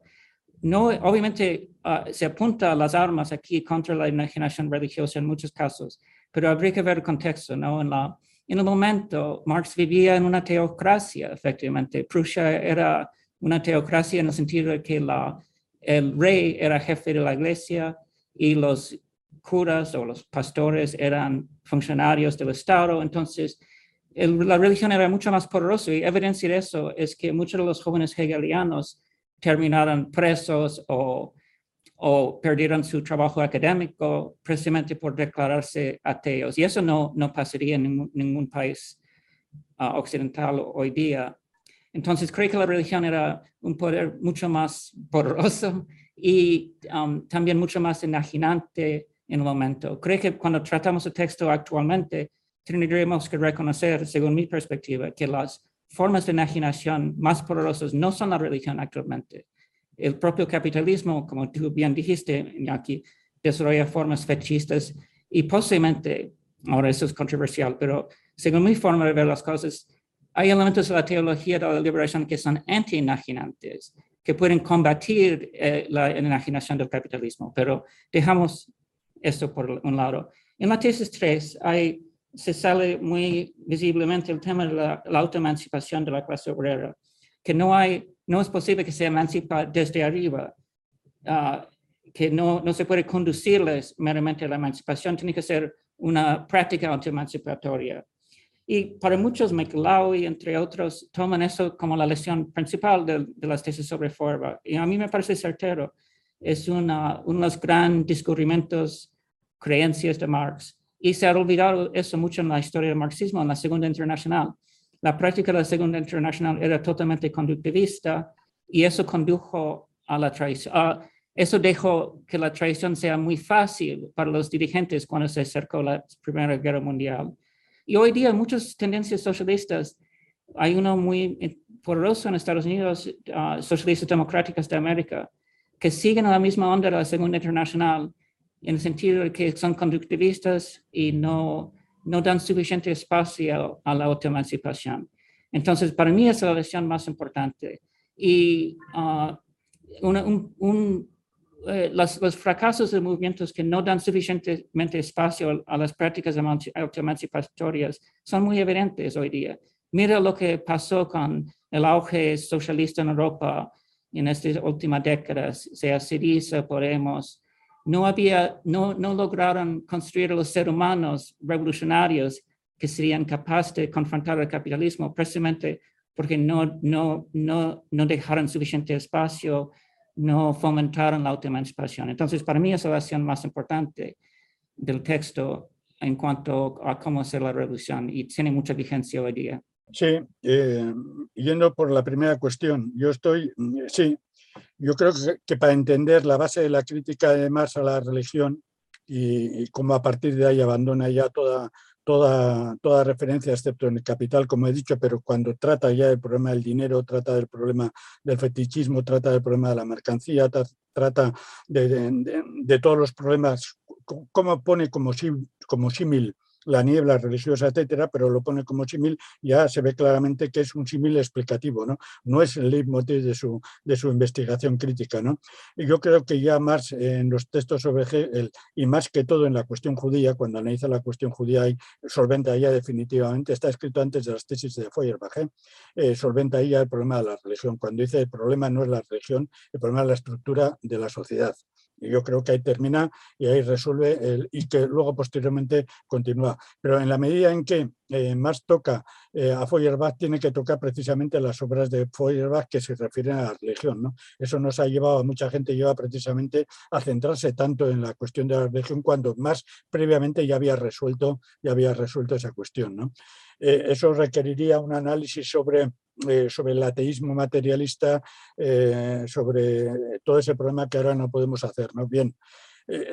No, obviamente ah, se apunta a las armas aquí contra la imaginación religiosa en muchos casos, pero habría que ver el contexto, ¿no? En, la, en el momento, Marx vivía en una teocracia, efectivamente. Prusia era una teocracia en el sentido de que la, el rey era jefe de la iglesia y los curas o los pastores eran funcionarios del Estado. Entonces, la religión era mucho más poderosa y evidencia de eso es que muchos de los jóvenes hegelianos terminaron presos o, o perdieron su trabajo académico precisamente por declararse ateos. Y eso no, no pasaría en ningún, país ah, occidental hoy día. Entonces creo que la religión era un poder mucho más poderoso y um, también mucho más enajenante en el momento. Creo que cuando tratamos el texto actualmente, tendríamos que reconocer, según mi perspectiva, que las formas de enajenación más poderosas no son la religión actualmente. El propio capitalismo, como tú bien dijiste, Iñaki, desarrolla formas fechistas y posiblemente, ahora eso es controversial, pero según mi forma de ver las cosas, hay elementos de la teología de la liberación que son anti-enajenantes, que pueden combatir eh, la enajenación del capitalismo, pero dejamos esto por un lado. En la tesis 3 hay, se sale muy visiblemente el tema de la, la autoemancipación de la clase obrera, que no, hay, no es posible que se emancipa desde arriba, uh, que no, no se puede conducirles meramente a la emancipación, tiene que ser una práctica autoemancipatoria. Y para muchos, y entre otros, toman eso como la lección principal de, de las tesis sobre Feuerbach. Y a mí me parece certero. Es una, uno de los grandes descubrimientos, creencias de Marx. Y se ha olvidado eso mucho en la historia del marxismo, en la Segunda Internacional. La práctica de la Segunda Internacional era totalmente conductivista y eso condujo a la traición. eso dejó que la traición sea muy fácil para los dirigentes cuando se acercó la Primera Guerra Mundial. Y hoy día muchas tendencias socialistas, hay uno muy poderoso en Estados Unidos, uh, socialistas democráticas de América, que siguen a la misma onda de la Segunda Internacional, en el sentido de que son conductivistas y no, no dan suficiente espacio a la autoemancipación. Entonces, para mí es la lección más importante. Y uh, un, un eh, los, fracasos de movimientos que no dan suficientemente espacio a, las prácticas autoemancipatorias son muy evidentes hoy día. Mira lo que pasó con el auge socialista en Europa en estas últimas décadas, sea Syriza, Podemos, no, había, no, no lograron construir los seres humanos revolucionarios que serían capaces de confrontar el capitalismo precisamente porque no, no, no, no dejaron suficiente espacio no fomentaron la autoemancipación. Entonces, para mí es la acción más importante del texto en cuanto a cómo hacer la revolución y tiene mucha vigencia hoy día. Sí, eh, yendo por la primera cuestión, yo estoy, sí, yo creo que, para entender la base de la crítica de Marx a la religión y, y cómo a partir de ahí abandona ya toda toda, toda referencia, excepto en el capital, como he dicho, pero cuando trata ya del problema del dinero, trata del problema del fetichismo, trata del problema de la mercancía, trata de, todos los problemas, como pone como, como símil la niebla religiosa, etcétera, pero lo pone como símil, ya se ve claramente que es un símil explicativo, ¿no? No es el leitmotiv de su, de su investigación crítica, ¿no? Y yo creo que ya Marx en los textos sobre Hegel, y más que todo en la cuestión judía, cuando analiza la cuestión judía y solventa ya definitivamente, está escrito antes de las tesis de Feuerbach, ¿eh? eh, solventa ya el problema de la religión. Cuando dice el problema no es la religión, el problema es la estructura de la sociedad. Yo creo que ahí termina y ahí resuelve el, y que luego posteriormente continúa. Pero en la medida en que eh, más toca eh, a Feuerbach, tiene que tocar precisamente las obras de Feuerbach que se refieren a la religión. ¿no? Eso nos ha llevado, a mucha gente lleva precisamente a centrarse tanto en la cuestión de la religión cuando más previamente ya había resuelto, ya había resuelto esa cuestión. ¿no? Eh, eso requeriría un análisis sobre eh, sobre el ateísmo materialista, eh, sobre todo ese problema que ahora no podemos hacer. ¿no? Bien,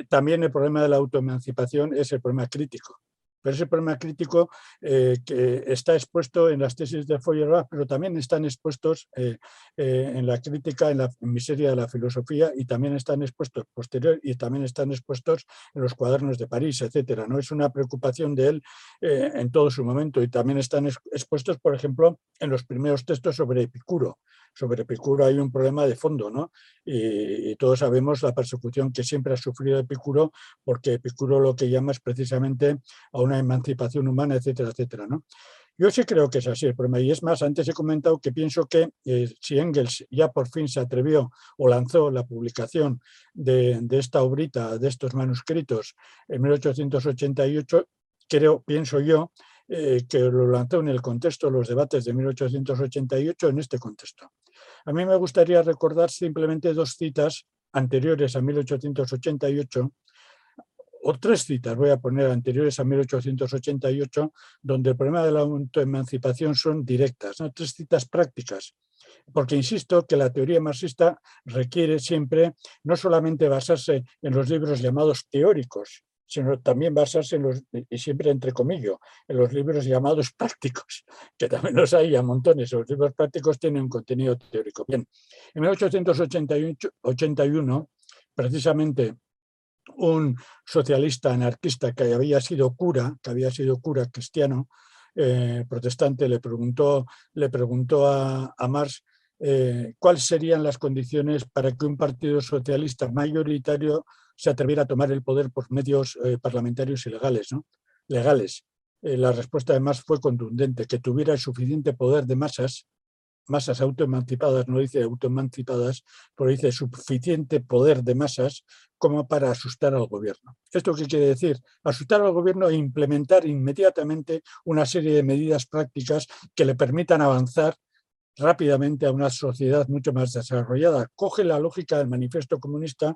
también el problema de la autoemancipación es el problema crítico pero ese problema crítico eh, que está expuesto en las tesis de Feuerbach, pero también están expuestos eh, eh, en la crítica, en la miseria de la filosofía y también están expuestos posterior y también están expuestos en los cuadernos de París, etcétera. ¿no? Es una preocupación de él en todo su momento y también están expuestos, por ejemplo, en los primeros textos sobre Epicuro, sobre Epicuro hay un problema de fondo, ¿no? Y, todos sabemos la persecución que siempre ha sufrido Epicuro, porque Epicuro lo que llama es precisamente a una emancipación humana, etcétera, etcétera, ¿no? Yo sí creo que es así el problema. Y es más, antes he comentado que pienso que eh, si Engels ya por fin se atrevió o lanzó la publicación de, esta obrita, de estos manuscritos en 1888, creo, pienso yo, eh, que lo lanzó en el contexto de los debates de 1888 en este contexto. A mí me gustaría recordar simplemente dos citas anteriores a 1888, o tres citas, voy a poner anteriores a 1888, donde el problema de la autoemancipación son directas, ¿no? tres citas prácticas. Porque insisto que la teoría marxista requiere siempre no solamente basarse en los libros llamados teóricos, sino también basarse en los, y siempre entre comillas, en los libros llamados prácticos, que también los hay a montones. Los libros prácticos tienen un contenido teórico. Bien, en 1881, precisamente un socialista anarquista que había sido cura, que había sido cura cristiano, eh, protestante, le preguntó, le preguntó a, Marx eh, cuáles serían las condiciones para que un partido socialista mayoritario se atreviera a tomar el poder por medios eh, parlamentarios ilegales, ¿no? legales. la respuesta de Marx fue contundente, que tuviera el suficiente poder de masas masas autoemancipadas, no dice autoemancipadas, pero dice suficiente poder de masas como para asustar al gobierno. ¿Esto qué quiere decir? Asustar al gobierno e implementar inmediatamente una serie de medidas prácticas que le permitan avanzar rápidamente a una sociedad mucho más desarrollada. Coge la lógica del manifiesto comunista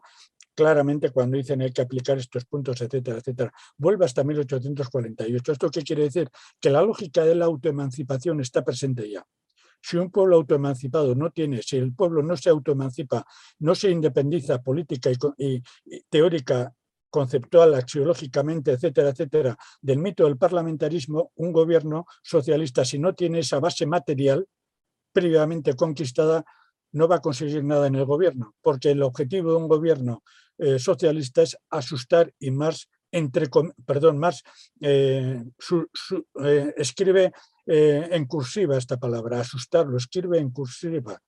claramente cuando dicen hay que aplicar estos puntos, etcétera, etcétera. Vuelve hasta 1848. ¿Esto qué quiere decir? Que la lógica de la autoemancipación está presente ya. Si un pueblo autoemancipado no tiene, si el pueblo no se autoemancipa, no se independiza política y, teórica conceptual, axiológicamente, etcétera, etcétera, del mito del parlamentarismo, un gobierno socialista, si no tiene esa base material previamente conquistada, no va a conseguir nada en el gobierno, porque el objetivo de un gobierno eh, socialista es asustar y más, entre, perdón, más, eh, eh, escribe eh, en cursiva esta palabra, asustarlo, escribe en cursiva.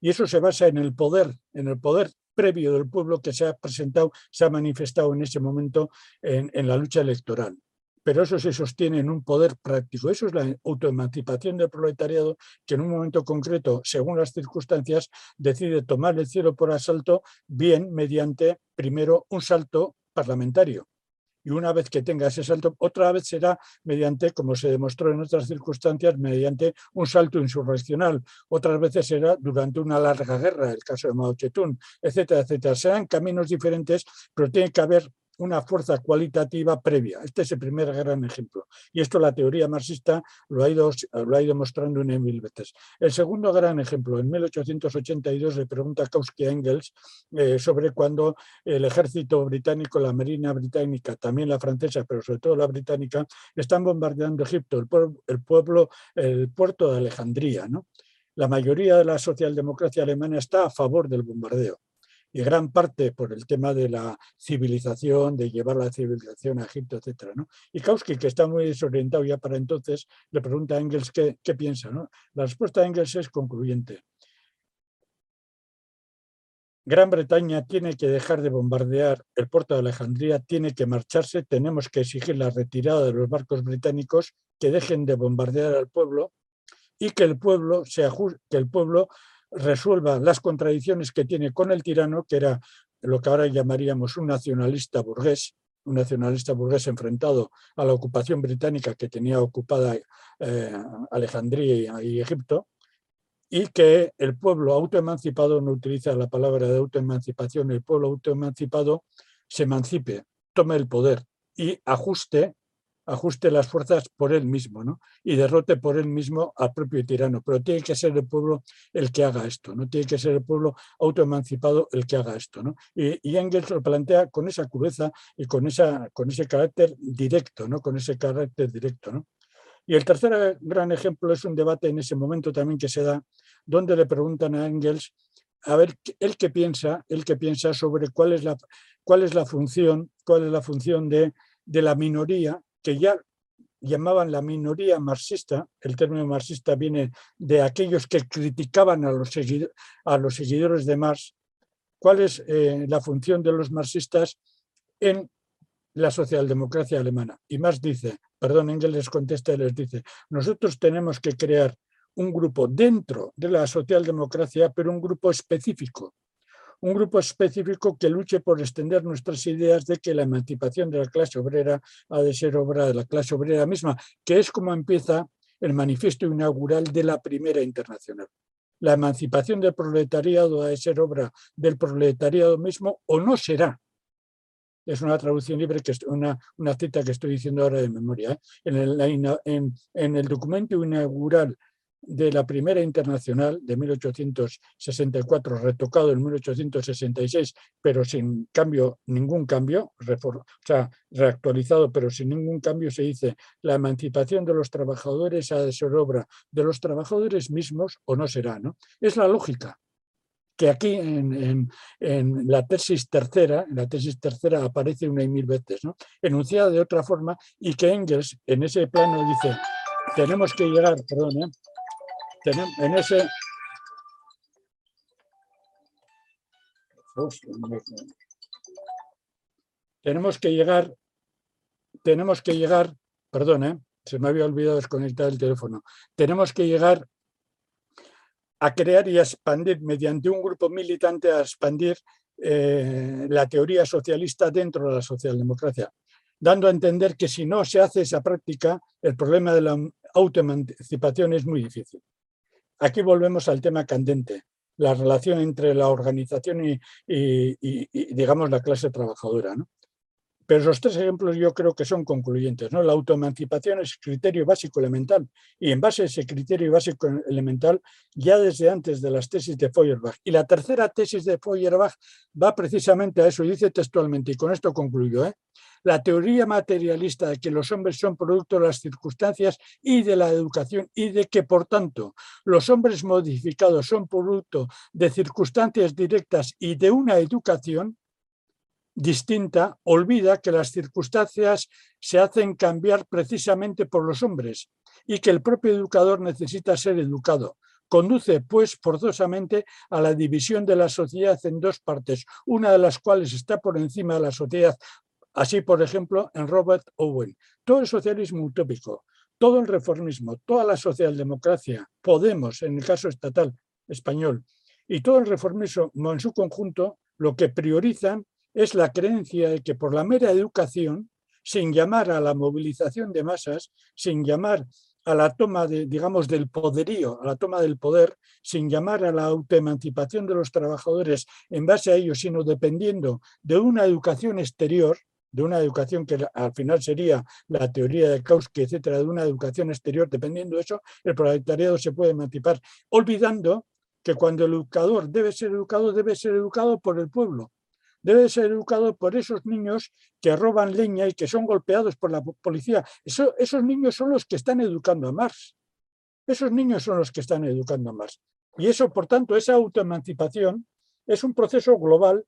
Y eso se basa en el poder, en el poder previo del pueblo que se ha presentado, se ha manifestado en ese momento en, en la lucha electoral pero eso se sostiene en un poder práctico. Eso es la autoemancipación del proletariado que en un momento concreto, según las circunstancias, decide tomar el cielo por asalto, bien mediante primero un salto parlamentario y una vez que tenga ese salto, otra vez será mediante, como se demostró en otras circunstancias, mediante un salto insurreccional, otras veces será durante una larga guerra, el caso de Mao Zedong, etcétera, etcétera. Serán caminos diferentes, pero tiene que haber una fuerza cualitativa previa. Este es el primer gran ejemplo. Y esto la teoría marxista lo ha ido, lo ha ido mostrando en mil veces. El segundo gran ejemplo, en 1882 le pregunta Kautsky a Engels eh, sobre cuando el ejército británico, la marina británica, también la francesa, pero sobre todo la británica, están bombardeando Egipto, el, pueblo, el puerto de Alejandría. ¿no? La mayoría de la socialdemocracia alemana está a favor del bombardeo y gran parte por el tema de la civilización, de llevar la civilización a Egipto, etc. Y Kautsky, que está muy desorientado ya para entonces, le pregunta a Engels qué, piensa. ¿no? La respuesta de Engels es concluyente. Gran Bretaña tiene que dejar de bombardear el puerto de Alejandría, tiene que marcharse, tenemos que exigir la retirada de los barcos británicos, que dejen de bombardear al pueblo y que el pueblo, se que el pueblo resuelva las contradicciones que tiene con el tirano, que era lo que ahora llamaríamos un nacionalista burgués, un nacionalista burgués enfrentado a la ocupación británica que tenía ocupada eh, Alejandría y Egipto, y que el pueblo autoemancipado, no utiliza la palabra de autoemancipación, el pueblo autoemancipado se emancipe, tome el poder y ajuste ajuste las fuerzas por él mismo ¿no? y derrote por él mismo al propio tirano. Pero tiene que ser el pueblo el que haga esto, no tiene que ser el pueblo autoemancipado el que haga esto. ¿no? Y, Engels lo plantea con esa crudeza y con, esa, con ese carácter directo, ¿no? con ese carácter directo. ¿no? Y el tercer gran ejemplo es un debate en ese momento también que se da, donde le preguntan a Engels a ver él qué piensa, él qué piensa sobre cuál es la, cuál es la función, cuál es la función de, de la minoría que ya llamaban la minoría marxista, el término marxista viene de aquellos que criticaban a los, seguidores de Marx, cuál es eh, la función de los marxistas en la socialdemocracia alemana. Y Marx dice, perdón, Engels les contesta y les dice, nosotros tenemos que crear un grupo dentro de la socialdemocracia, pero un grupo específico, un grupo específico que luche por extender nuestras ideas de que la emancipación de la clase obrera ha de ser obra de la clase obrera misma, que es como empieza el manifiesto inaugural de la primera internacional. La emancipación del proletariado ha de ser obra del proletariado mismo o no será. es una traducción libre, que es una, una cita que estoy diciendo ahora de memoria. ¿eh? En, el, en, en el documento inaugural de la primera internacional de 1864, retocado en 1866, pero sin cambio, ningún cambio, o sea, reactualizado, pero sin ningún cambio, se dice la emancipación de los trabajadores ha de ser obra de los trabajadores mismos o no será. ¿no? Es la lógica que aquí en, la tesis tercera, en la tesis tercera aparece una y mil veces, ¿no? enunciada de otra forma, y que Engels en ese plano dice, tenemos que llegar, perdón, ¿eh? En ese... Tenemos que llegar, tenemos que llegar, perdón, ¿eh? se me había olvidado desconectar el teléfono, tenemos que llegar a crear y a expandir mediante un grupo militante a expandir eh, la teoría socialista dentro de la socialdemocracia, dando a entender que si no se hace esa práctica, el problema de la autoemancipación es muy difícil. Aquí volvemos al tema candente, la relación entre la organización y, digamos, la clase trabajadora. Pero los tres ejemplos yo creo que son concluyentes. ¿no? La autoemancipación es criterio básico elemental y en base a ese criterio básico elemental ya desde antes de las tesis de Feuerbach. Y la tercera tesis de Feuerbach va precisamente a eso, dice textualmente, y con esto concluyo, ¿eh? La teoría materialista de que los hombres son producto de las circunstancias y de la educación y de que, por tanto, los hombres modificados son producto de circunstancias directas y de una educación distinta, olvida que las circunstancias se hacen cambiar precisamente por los hombres y que el propio educador necesita ser educado. Conduce, pues, forzosamente a la división de la sociedad en dos partes, una de las cuales está por encima de la sociedad Así, por ejemplo, en Robert Owen, todo el socialismo utópico, todo el reformismo, toda la socialdemocracia, Podemos, en el caso estatal español, y todo el reformismo en su conjunto, lo que priorizan es la creencia de que por la mera educación, sin llamar a la movilización de masas, sin llamar a la toma de, digamos, del poderío, a la toma del poder, sin llamar a la autoemancipación de los trabajadores en base a ello, sino dependiendo de una educación exterior, de una educación que al final sería la teoría de Kautsky, etcétera, de una educación exterior, dependiendo de eso, el proletariado se puede emancipar, olvidando que cuando el educador debe ser educado, debe ser educado por el pueblo, debe ser educado por esos niños que roban leña y que son golpeados por la policía. esos niños son los que están educando a Marx. Esos niños son los que están educando a Marx. Y eso, por tanto, esa autoemancipación es un proceso global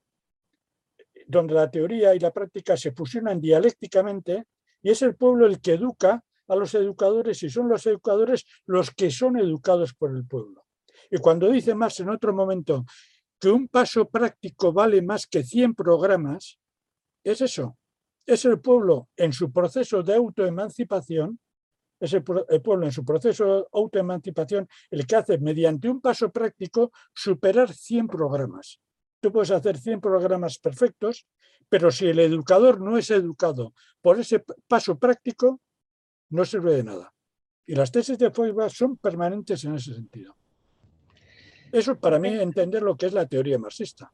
donde la teoría y la práctica se fusionan dialécticamente y es el pueblo el que educa a los educadores y son los educadores los que son educados por el pueblo. Y cuando dice más en otro momento que un paso práctico vale más que 100 programas, es eso, es el pueblo en su proceso de autoemancipación, es el, pueblo en su proceso de autoemancipación el que hace mediante un paso práctico superar 100 programas. Tú puedes hacer 100 programas perfectos, pero si el educador no es educado por ese paso práctico, no sirve de nada. Y las tesis de Feuerbach son permanentes en ese sentido. Eso es para mí entender lo que es la teoría marxista.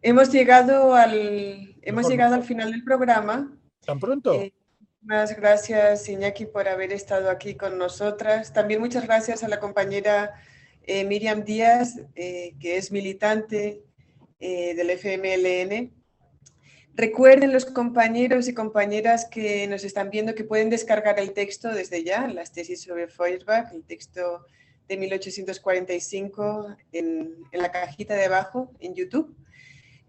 Hemos llegado al, hemos llegado al final del programa. ¿Tan pronto? Eh, muchas gracias, Iñaki, por haber estado aquí con nosotras. También muchas gracias a la compañera eh, Miriam Díaz, eh, que es militante eh, del FMLN. Recuerden los compañeros y compañeras que nos están viendo que pueden descargar el texto desde ya, las tesis sobre Feuerbach, el texto de 1845 en, la cajita de abajo en YouTube.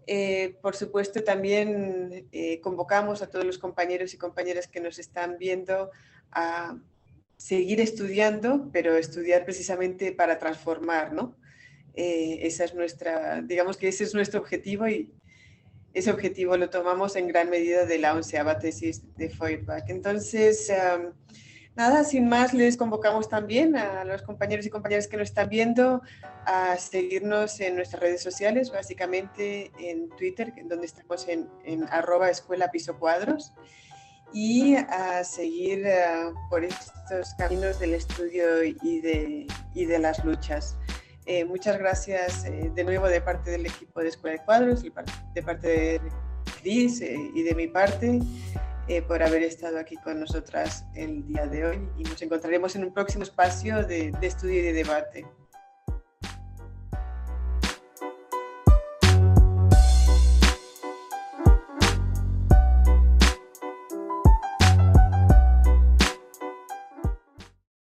Eh, por supuesto, también eh, convocamos a todos los compañeros y compañeras que nos están viendo a seguir estudiando, pero estudiar precisamente para transformar, ¿no? Eh, esa es nuestra, digamos que ese es nuestro objetivo y ese objetivo lo tomamos en gran medida de la onceava tesis de Feuerbach. Entonces, nada, sin más, les convocamos también a los compañeros y compañeras que nos están viendo a seguirnos en nuestras redes sociales, básicamente en Twitter, donde estamos en, en arroba escuela piso cuadros, y a seguir eh, por estos caminos del estudio y de, y de las luchas. Eh, muchas gracias eh, de nuevo de parte del equipo de Escuela de Cuadros, de parte de Cris y de mi parte por haber estado aquí con nosotras el día de hoy y nos encontraremos en un próximo espacio de, de estudio y de debate.